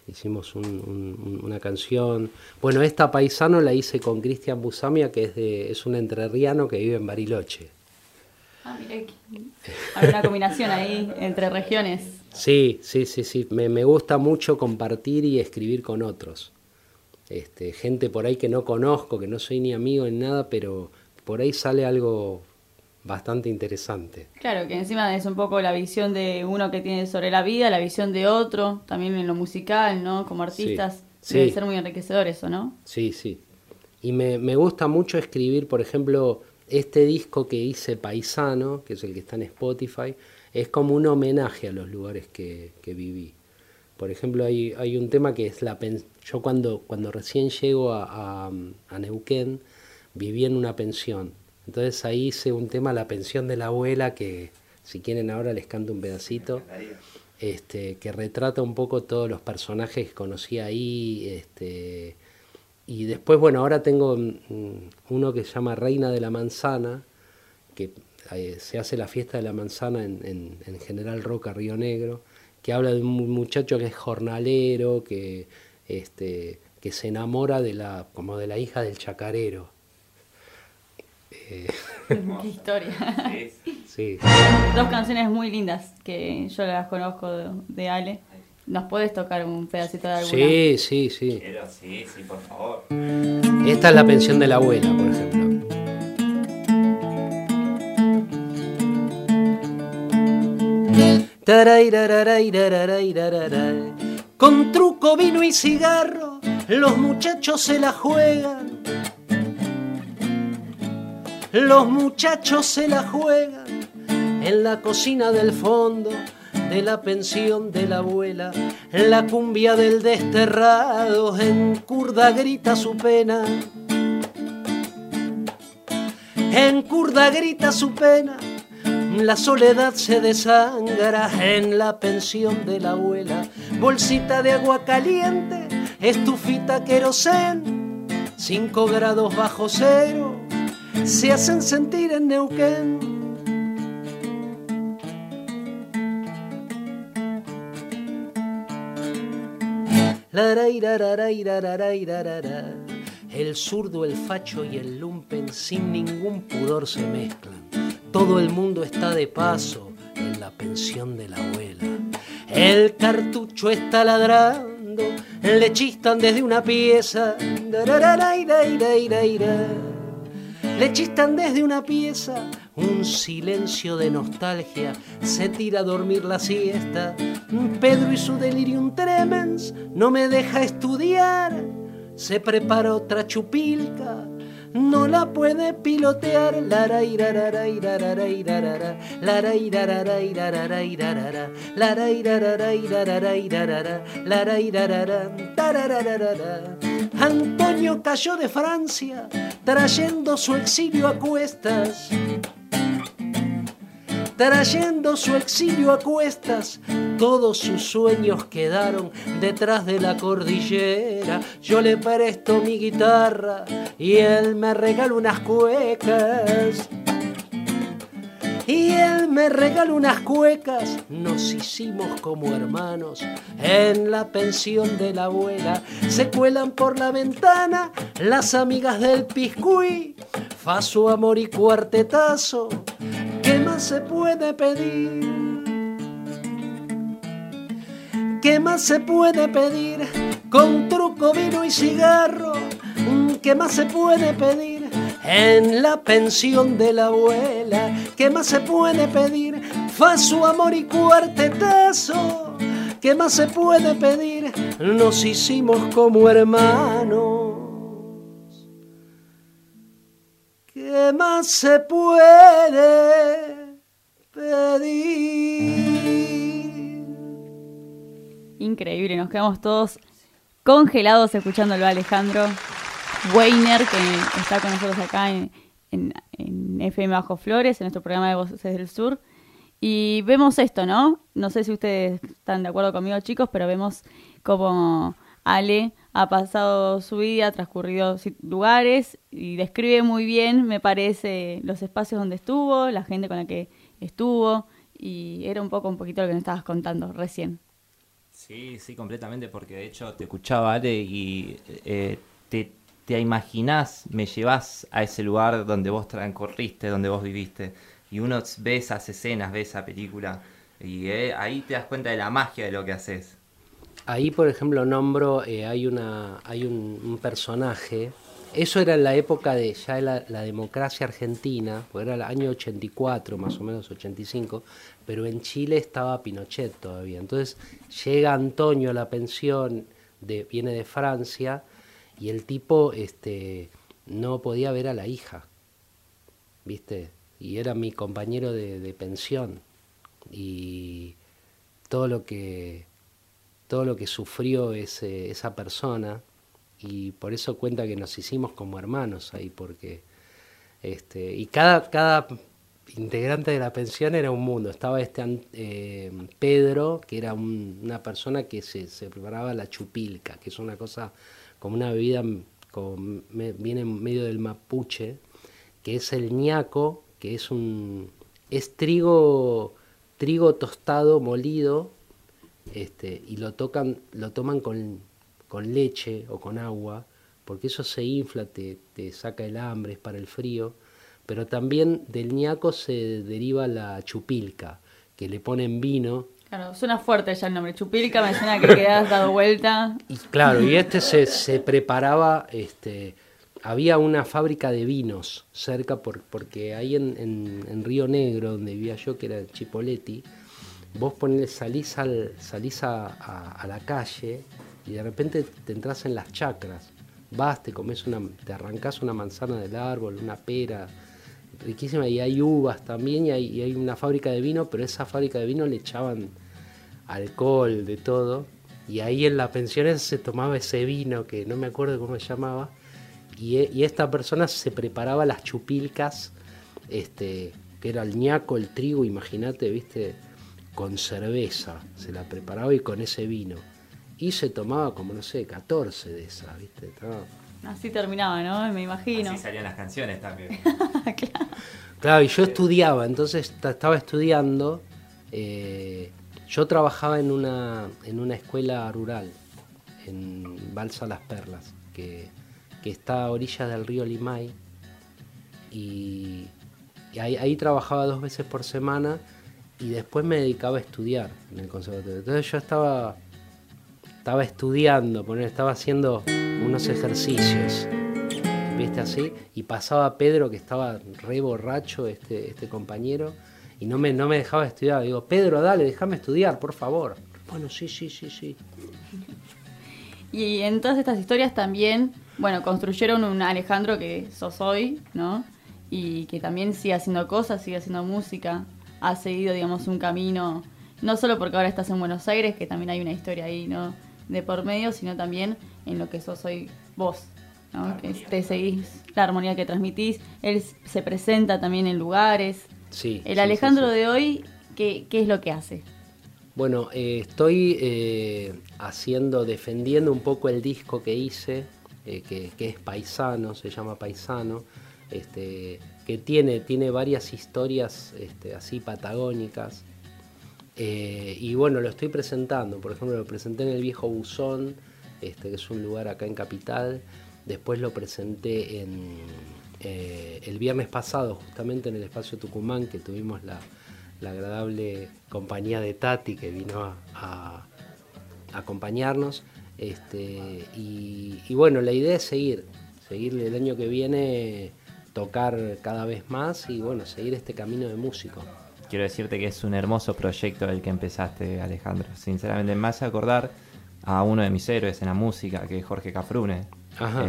Hicimos un- un- un- una canción. Bueno, esta paisano la hice con Cristian Busamia, que es, de, es un entrerriano que vive en Bariloche. Ah, mirá Hay una combinación ahí entre regiones. Sí, sí, sí, sí. Me, me gusta mucho compartir y escribir con otros. Este, gente por ahí que no conozco, que no soy ni amigo ni nada, pero por ahí sale algo bastante interesante. Claro, que encima es un poco la visión de uno que tiene sobre la vida, la visión de otro, también en lo musical, ¿no? Como artistas, Sí, debe sí. ser muy enriquecedor eso, ¿no? Sí, sí. Y me, me gusta mucho escribir, por ejemplo, este disco que hice Paisano, que es el que está en Spotify, es como un homenaje a los lugares que, que viví. Por ejemplo, hay, hay un tema que es la pen- yo cuando, cuando recién llego a, a- a Neuquén, viví en una pensión. Entonces ahí hice un tema, la pensión de la abuela, que si quieren ahora les canto un pedacito este, que retrata un poco todos los personajes que conocí ahí. Este, y después, bueno, ahora tengo mm, uno que se llama Reina de la Manzana, que eh, se hace la fiesta de la manzana en, en- en General Roca, Río Negro, que habla de un mu- muchacho que es jornalero, que, este, que se enamora de la, como de la hija del chacarero. Eh, Qué historia. sí. Dos canciones muy lindas que yo las conozco de, de Ale. ¿Nos puedes tocar un pedacito de alguna? Sí, sí, sí. sí, sí, por favor. Esta es la pensión de la abuela, por ejemplo. Con truco, vino y cigarro, los muchachos se la juegan. Los muchachos se la juegan en la cocina del fondo de la pensión de la abuela. La cumbia del desterrado en curda grita su pena. En curda grita su pena. La soledad se desangra en la pensión de la abuela. Bolsita de agua caliente, estufita querosén, 5 grados bajo cero, se hacen sentir en Neuquén. El zurdo, el facho y el lumpen sin ningún pudor se mezclan. Todo el mundo está de paso en la pensión de la abuela. El cartucho está ladrando, le chistan desde una pieza. Le chistan desde una pieza, un silencio de nostalgia, se tira a dormir la siesta. Pedro y su delirium tremens no me deja estudiar, se prepara otra chupilca, no la puede pilotear. Larairararairararairarara, larairararairararairarara, larairararairararairarara, larairarara, tararararara. Antonio cayó de Francia trayendo su exilio a cuestas. Trayendo su exilio a cuestas, todos sus sueños quedaron detrás de la cordillera. Yo le presto mi guitarra y él me regala unas cuecas. Y él me regaló unas cuecas, nos hicimos como hermanos en la pensión de la abuela. Se cuelan por la ventana las amigas del piscuí, fa su amor y cuartetazo. ¿Qué más se puede pedir? ¿Qué más se puede pedir? Con truco, vino y cigarro. ¿Qué más se puede pedir? En la pensión de la abuela. ¿Qué más se puede pedir? Fa su amor y cuartetazo. ¿Qué más se puede pedir? Nos hicimos como hermanos. ¿Qué ¿qué más se puede pedir? Increíble, nos quedamos todos congelados escuchándolo a Alejandro Weiner, que está con nosotros acá en, en, en FM Bajo Flores, en nuestro programa de Voces del Sur. Y vemos esto, ¿no? No sé si ustedes están de acuerdo conmigo, chicos, pero vemos como Ale ha pasado su vida, ha transcurrido lugares y describe muy bien, me parece, los espacios donde estuvo, la gente con la que estuvo. Y era un poco, un poquito lo que nos estabas contando recién. Sí, sí, completamente, porque de hecho te escuchaba, Ale, y eh, te, te imaginás, me llevas a ese lugar donde vos transcurriste, donde vos viviste, y uno ve esas escenas, ve esa película, y eh, ahí te das cuenta de la magia de lo que haces. Ahí, por ejemplo, nombro, eh, hay, una, hay un, personaje, eso era en la época de ya la, la democracia argentina, porque era el año 84, más o menos 85, pero en Chile estaba Pinochet todavía. Entonces llega Antonio a la pensión, viene de Francia, y el tipo este, no podía ver a la hija, ¿viste? Y era mi compañero de, de pensión. Y todo lo que todo lo que sufrió ese, esa persona y por eso cuenta que nos hicimos como hermanos ahí porque este y cada cada integrante de la pensión era un mundo. Estaba este eh, Pedro que era un- una persona que se, se preparaba la chupilca que es una cosa como una bebida me- viene en medio del mapuche que es el ñaco que es un es trigo trigo tostado molido este, y lo tocan, lo toman con, con leche o con agua, porque eso se infla, te, te saca el hambre, es para el frío, pero también del ñaco se deriva la chupilca, que le ponen vino, Claro, suena fuerte ya el nombre. Chupilca me suena que quedas dado vuelta. y claro, y este se, se preparaba, este, había una fábrica de vinos cerca, por, porque ahí en, en- en Río Negro, donde vivía yo, que era Chipoletti, vos ponele, salís, al, salís a, a- la calle y de repente te entras en las chacras. Vas, te comes una, te arrancás una manzana del árbol, una pera, riquísima, y hay uvas también, y hay, hay una fábrica de vino, pero esa fábrica de vino le echaban alcohol, de todo. Y ahí en la pensión esa se tomaba ese vino que no me acuerdo cómo se llamaba. Y, e- y esta persona se preparaba las chupilcas, este, que era el ñaco, el trigo, imagínate, viste, con cerveza. Se la preparaba y con ese vino. Y se tomaba como, no sé, 14 de esas, viste. Estaba- Así terminaba, ¿no? Me imagino. Así salían las canciones también. Claro, y yo estudiaba, entonces ta- estaba estudiando. eh, yo trabajaba en una, en una escuela rural, en Balsa Las Perlas, que, que está a orillas del río Limay. Y, y ahí, ahí trabajaba dos veces por semana y después me dedicaba a estudiar en el conservatorio. Entonces yo estaba, estaba estudiando, estaba haciendo unos ejercicios. ¿viste así? Y pasaba Pedro, que estaba re borracho, este, este compañero, y no me, no me dejaba estudiar. Digo, Pedro, dale, déjame estudiar, por favor. Bueno, sí, sí, sí, sí. Y en todas estas historias también, bueno, construyeron un Alejandro que sos hoy, ¿no? Y que también sigue haciendo cosas, sigue haciendo música, ha seguido, digamos, un camino, no solo porque ahora estás en Buenos Aires, que también hay una historia ahí, ¿no? De por medio, sino también en lo que sos hoy vos, ¿no? Que te seguís, la armonía que transmitís, él se presenta también en lugares. Sí. El sí, Alejandro sí, sí. de hoy, ¿qué, ¿qué es lo que hace? Bueno, eh, estoy eh, haciendo, defendiendo un poco el disco que hice, eh, que, que es Paisano, se llama Paisano, este, que tiene, tiene varias historias este, así patagónicas. Eh, y bueno, lo estoy presentando, por ejemplo, lo presenté en el Viejo Buzón, este, que es un lugar acá en Capital. Después lo presenté en, eh, el viernes pasado, justamente en el espacio Tucumán, que tuvimos la, agradable compañía de Tati que vino a, acompañarnos. Este, y, y bueno, la idea es seguir, seguir el año que viene, tocar cada vez más y bueno, seguir este camino de músico. Quiero decirte que es un hermoso proyecto el que empezaste, Alejandro. Sinceramente, me hace acordar a uno de mis héroes en la música, que es Jorge Cafrune.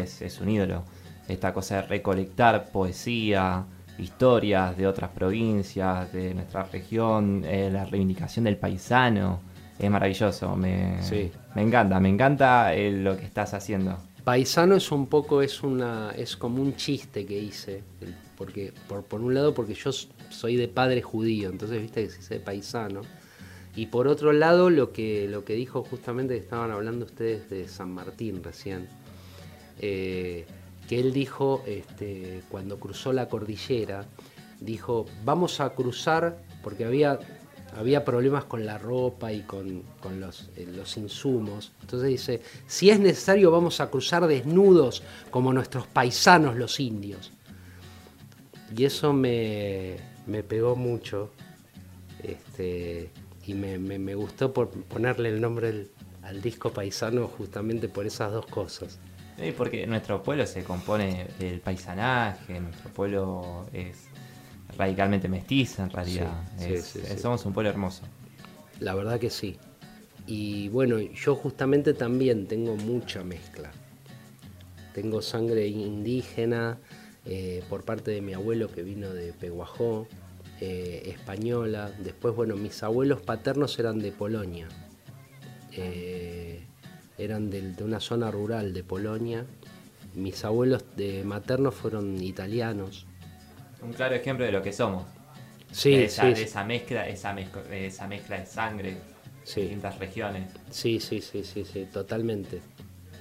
Es, es un ídolo. esta cosa de recolectar poesía, historias de otras provincias, de nuestra región, eh, la reivindicación del paisano. Es maravilloso, me, Sí. me encanta, me encanta eh, lo que estás haciendo. Paisano es un poco, es una, es como un chiste que hice, porque por, por un lado porque yo soy de padre judío, entonces viste que se dice paisano, y por otro lado lo que, lo que dijo justamente que estaban hablando ustedes de San Martín recién, eh, que él dijo este, cuando cruzó la cordillera, dijo vamos a cruzar porque había había problemas con la ropa y con, con los, eh, los insumos. Entonces dice, si es necesario vamos a cruzar desnudos como nuestros paisanos los indios. Y eso me, me pegó mucho. Este, y me, me- gustó por ponerle el nombre al, al disco paisano justamente por esas dos cosas. Sí, porque nuestro pueblo se compone del paisanaje, nuestro pueblo es radicalmente mestizo en realidad. Sí, sí, Es- sí, es- sí. Somos un pueblo hermoso. La verdad que sí. Y bueno, yo justamente también tengo mucha mezcla. Tengo sangre indígena eh, por parte de mi abuelo que vino de Peguajó, eh, española. Después, bueno, mis abuelos paternos eran de Polonia. Eh, eran del- de, una zona rural de Polonia. Mis abuelos de maternos fueron italianos. Un claro ejemplo de lo que somos. Sí, de esa, sí, de esa mezcla, esa mezcla, esa mezcla de sangre, Sí. distintas regiones. Sí, sí, sí, sí, sí, totalmente.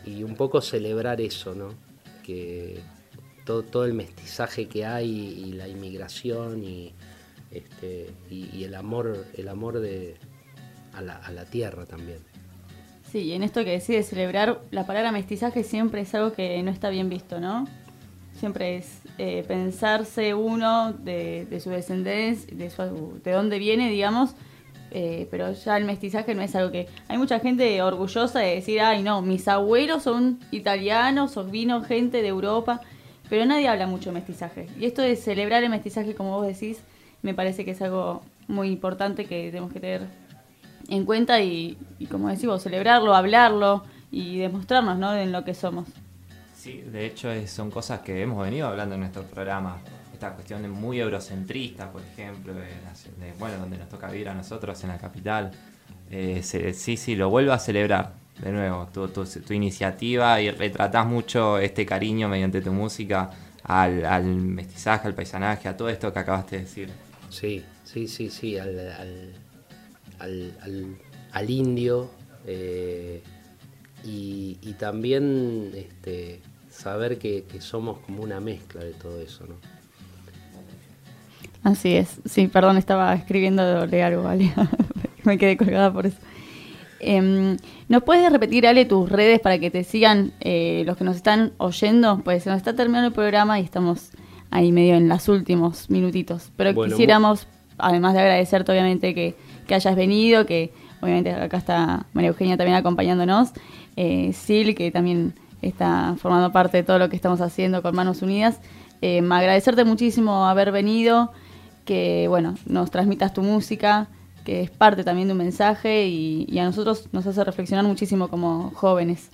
Y un poco celebrar eso, ¿no? Que todo, todo el mestizaje que hay y la inmigración y, este, y, y el amor, el amor de, a, la, a la tierra también. Sí, y en esto que decide celebrar, la palabra mestizaje siempre es algo que no está bien visto, ¿no? Siempre es eh, pensarse uno de, su descendencia, de, su, de dónde viene, digamos, eh, pero ya el mestizaje no es algo que... Hay mucha gente orgullosa de decir, ay no, mis abuelos son italianos o vino gente de Europa, pero nadie habla mucho de mestizaje. Y esto de celebrar el mestizaje, como vos decís, me parece que es algo muy importante que tenemos que tener en cuenta y, y como decimos, celebrarlo, hablarlo y demostrarnos ¿no? en lo que somos. Sí, de hecho son cosas que hemos venido hablando en nuestro programa. Esta cuestión de muy eurocentrista, por ejemplo, de, bueno, donde nos toca vivir a nosotros en la capital. Eh, sí, sí, lo vuelvo a celebrar de nuevo, tu, tu, iniciativa y retratás mucho este cariño mediante tu música al, mestizaje, al paisanaje, a todo esto que acabaste de decir. Sí, sí, sí, sí, al, al, al, al- al indio eh, y, y también este, saber que, que somos como una mezcla de todo eso, ¿no? Así es. Sí, perdón, estaba escribiendo de algo, Ale. Me quedé colgada por eso. Em, ¿Nos puedes repetir, Ale, tus redes para que te sigan eh, los que nos están oyendo? Pues se nos está terminando el programa y estamos ahí medio en los últimos minutitos. Pero Bueno, quisiéramos, además de agradecerte obviamente que, que hayas venido, que obviamente acá está María Eugenia también acompañándonos, eh, Sil, que también está formando parte de todo lo que estamos haciendo con Manos Unidas. Eh, agradecerte muchísimo haber venido, que bueno, nos transmitas tu música, que es parte también de un mensaje y, a nosotros nos hace reflexionar muchísimo como jóvenes.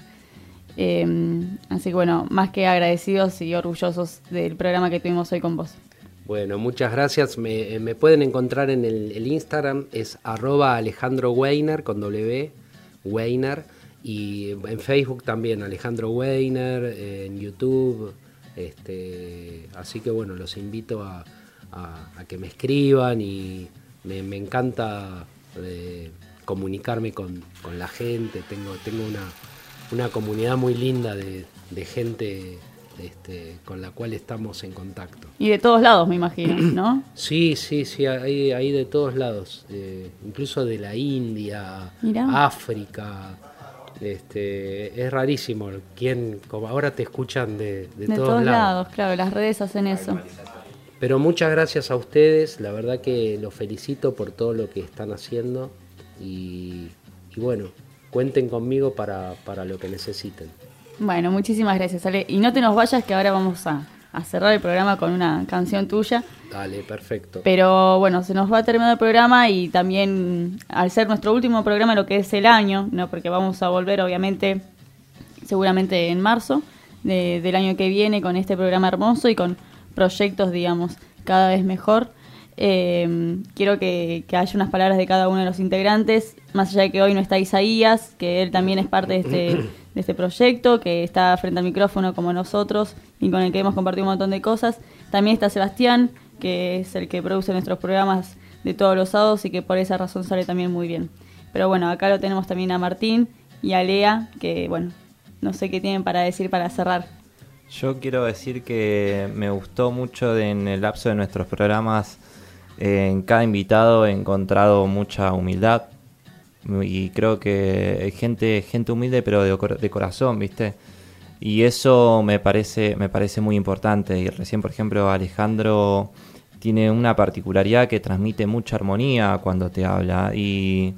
Eh, así que bueno, más que agradecidos y orgullosos del programa que tuvimos hoy con vos. Bueno, muchas gracias. Me, eh, pueden encontrar en el, el Instagram, es arroba Alejandro Weiner con W, Weiner. Y en Facebook también, Alejandro Weiner, en YouTube. Este, así que bueno, los invito a, a- a que me escriban y me, me encanta eh, comunicarme con, con la gente. Tengo, tengo una, una comunidad muy linda de, de gente este, con la cual estamos en contacto. Y de todos lados, me imagino, ¿no? Sí, sí, sí, hay, hay de todos lados, eh, incluso de la India, Mirá. África. Este, es rarísimo. ¿Quién, como ahora te escuchan de, de De, todos, lados. lados, claro, las redes hacen eso. Pero muchas gracias a ustedes, la verdad que los felicito por todo lo que están haciendo y, y bueno, cuenten conmigo para, para lo que necesiten. Bueno, muchísimas gracias, Ale. Y no te nos vayas, que ahora vamos a, a cerrar el programa con una canción tuya. Dale, perfecto. Pero bueno, se nos va a terminar el programa y también al ser nuestro último programa lo que es el año, ¿no? Porque vamos a volver obviamente seguramente en marzo, de- del año que viene con este programa hermoso y con proyectos, digamos, cada vez mejor. Eh, quiero que, haya unas palabras de cada uno de los integrantes, más allá de que hoy no está Isaías, que él también es parte de este, de este proyecto, que está frente al micrófono como nosotros y con el que hemos compartido un montón de cosas. También está Sebastián, que es el que produce nuestros programas de todos los sábados y que por esa razón sale también muy bien. Pero bueno, acá lo tenemos también a Martín y a Lea, que bueno, no sé qué tienen para decir para cerrar. Yo quiero decir que me gustó mucho en el lapso de nuestros programas. En cada invitado he encontrado mucha humildad. Y creo que gente, gente humilde, pero de, cor- de corazón, ¿viste? Y eso me parece, me parece muy importante. Y recién, por ejemplo, Alejandro tiene una particularidad que transmite mucha armonía cuando te habla. Y,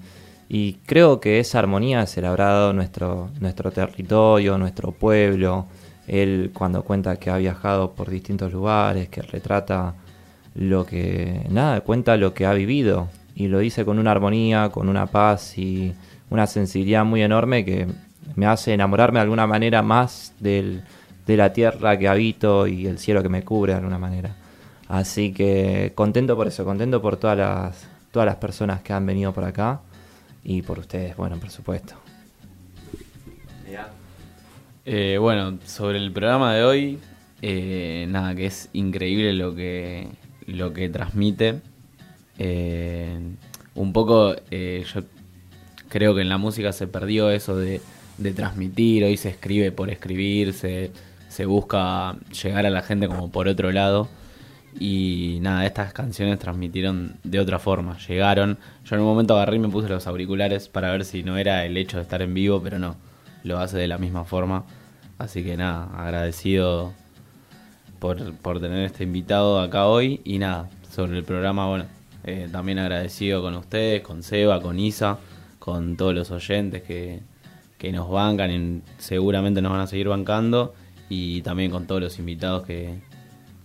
y creo que esa armonía se la habrá dado nuestro, nuestro territorio, nuestro pueblo. Él cuando cuenta que ha viajado por distintos lugares, que retrata lo que, nada, cuenta lo que ha vivido. Y lo dice con una armonía, con una paz y una sensibilidad muy enorme que me hace enamorarme de alguna manera más del, de la tierra que habito y el cielo que me cubre de alguna manera. Así que contento por eso, contento por todas las, todas las personas que han venido por acá y por ustedes, bueno, por supuesto. Eh, bueno, sobre el programa de hoy, eh, nada, que es increíble lo que, lo que transmite. Eh, un poco, eh, yo creo que en la música se perdió eso de, de transmitir, hoy se escribe por escribir, se, se busca llegar a la gente como por otro lado. Y nada, estas canciones transmitieron de otra forma, llegaron. Yo en un momento agarré y me puse los auriculares para ver si no era el hecho de estar en vivo, pero no, lo hace de la misma forma. Así que nada, agradecido por, por tener este invitado acá hoy. Y nada, sobre el programa, bueno, eh, también agradecido con ustedes, con Seba, con Isa, con todos los oyentes que, que nos bancan y seguramente nos van a seguir bancando. Y también con todos los invitados que,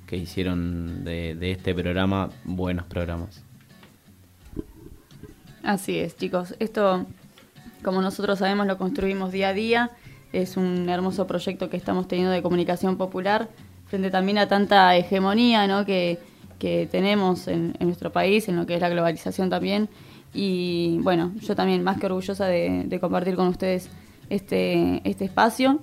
que hicieron de, de este programa buenos programas. Así es, chicos. Esto, como nosotros sabemos, lo construimos día a día. Es un hermoso proyecto que estamos teniendo de comunicación popular frente también a tanta hegemonía ¿no? que, que tenemos en, nuestro país, en lo que es la globalización también. Y bueno, yo también más que orgullosa de, de compartir con ustedes este, este espacio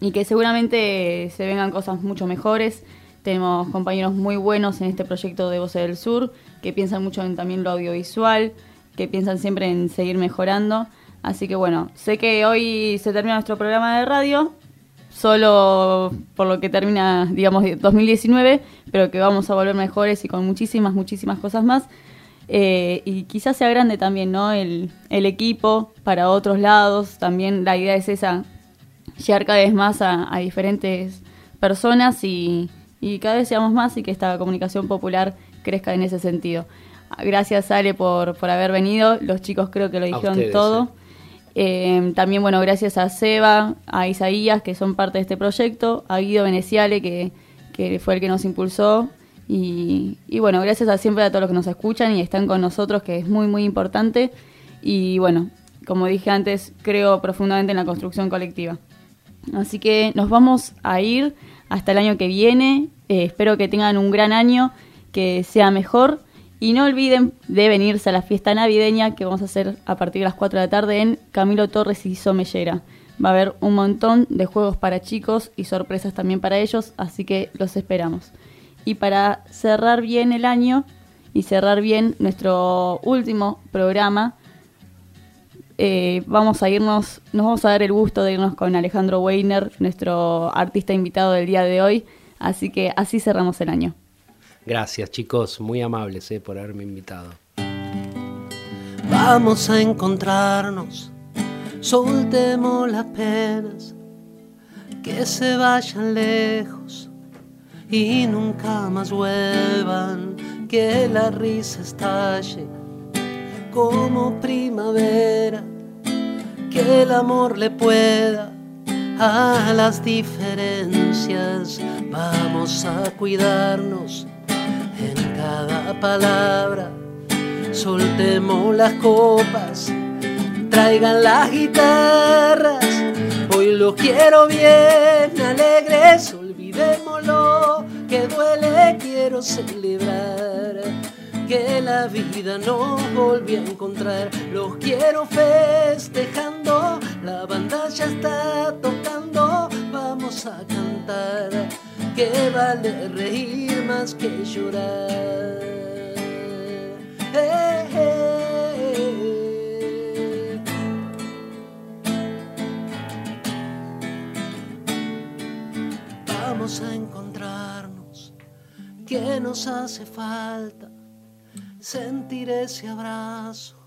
y que seguramente se vengan cosas mucho mejores. Tenemos compañeros muy buenos en este proyecto de Voces del Sur, que piensan mucho en también lo audiovisual, que piensan siempre en seguir mejorando. Así que bueno, sé que hoy se termina nuestro programa de radio, solo por lo que termina, digamos, 2019, pero que vamos a volver mejores y con muchísimas, muchísimas cosas más. Eh, y quizás sea grande también, ¿no? El, el equipo para otros lados, también la idea es esa, llegar cada vez más a, a diferentes personas y, y cada vez seamos más y que esta comunicación popular crezca en ese sentido. Gracias Ale por, por haber venido, los chicos creo que lo dijeron ustedes, todo. Eh, también, bueno, gracias a Seba, a Isaías, que son parte de este proyecto, a Guido Veneciale, que, que fue el que nos impulsó. Y, y bueno, gracias a siempre a todos los que nos escuchan y están con nosotros, que es muy, muy importante. Y bueno, como dije antes, creo profundamente en la construcción colectiva. Así que nos vamos a ir hasta el año que viene. Eh, espero que tengan un gran año, que sea mejor. Y no olviden de venirse a la fiesta navideña que vamos a hacer a partir de las 4 de la tarde en Camilo Torres y Somellera. Va a haber un montón de juegos para chicos y sorpresas también para ellos, así que los esperamos. Y para cerrar bien el año y cerrar bien nuestro último programa, eh, vamos a irnos, nos vamos a dar el gusto de irnos con Alejandro Weiner, nuestro artista invitado del día de hoy. Así que así cerramos el año. Gracias, chicos, muy amables eh, por haberme invitado. Vamos a encontrarnos, soltemos las penas, que se vayan lejos y nunca más vuelvan, que la risa estalle como primavera, que el amor le pueda a las diferencias, vamos a cuidarnos cada palabra soltemos las copas, traigan las guitarras, Hoy lo quiero bien, alegres, olvidémoslo, que duele, quiero celebrar que la vida nos volvió a encontrar. Los quiero festejando, la banda ya está tocando, vamos a cantar. Que vale reír más que llorar. Eh, eh, eh. Vamos a encontrarnos, que nos hace falta sentir ese abrazo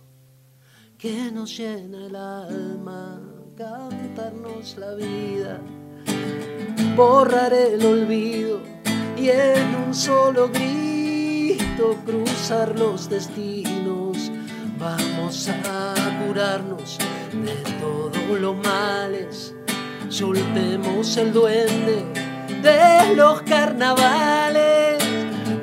que nos llena el alma, cantarnos la vida, borrar el olvido y en un solo grito cruzar los destinos. Vamos a curarnos de todos los males, soltemos el duende de los carnavales.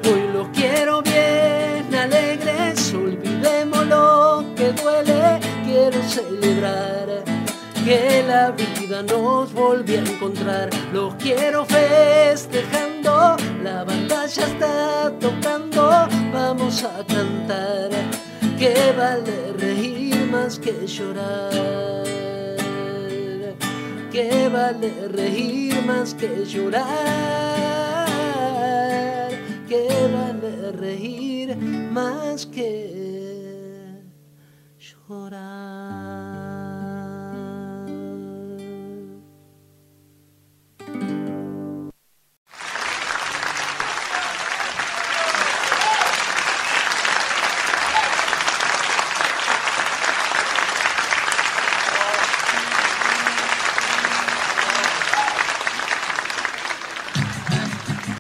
Hoy los quiero bien alegres, olvidemos lo que duele, quiero celebrar que la vida nos volvió a encontrar. Los quiero festejando, la ya está tocando, vamos a cantar, que vale reír más que llorar. Que vale reír más que llorar. Que vale reír más que llorar.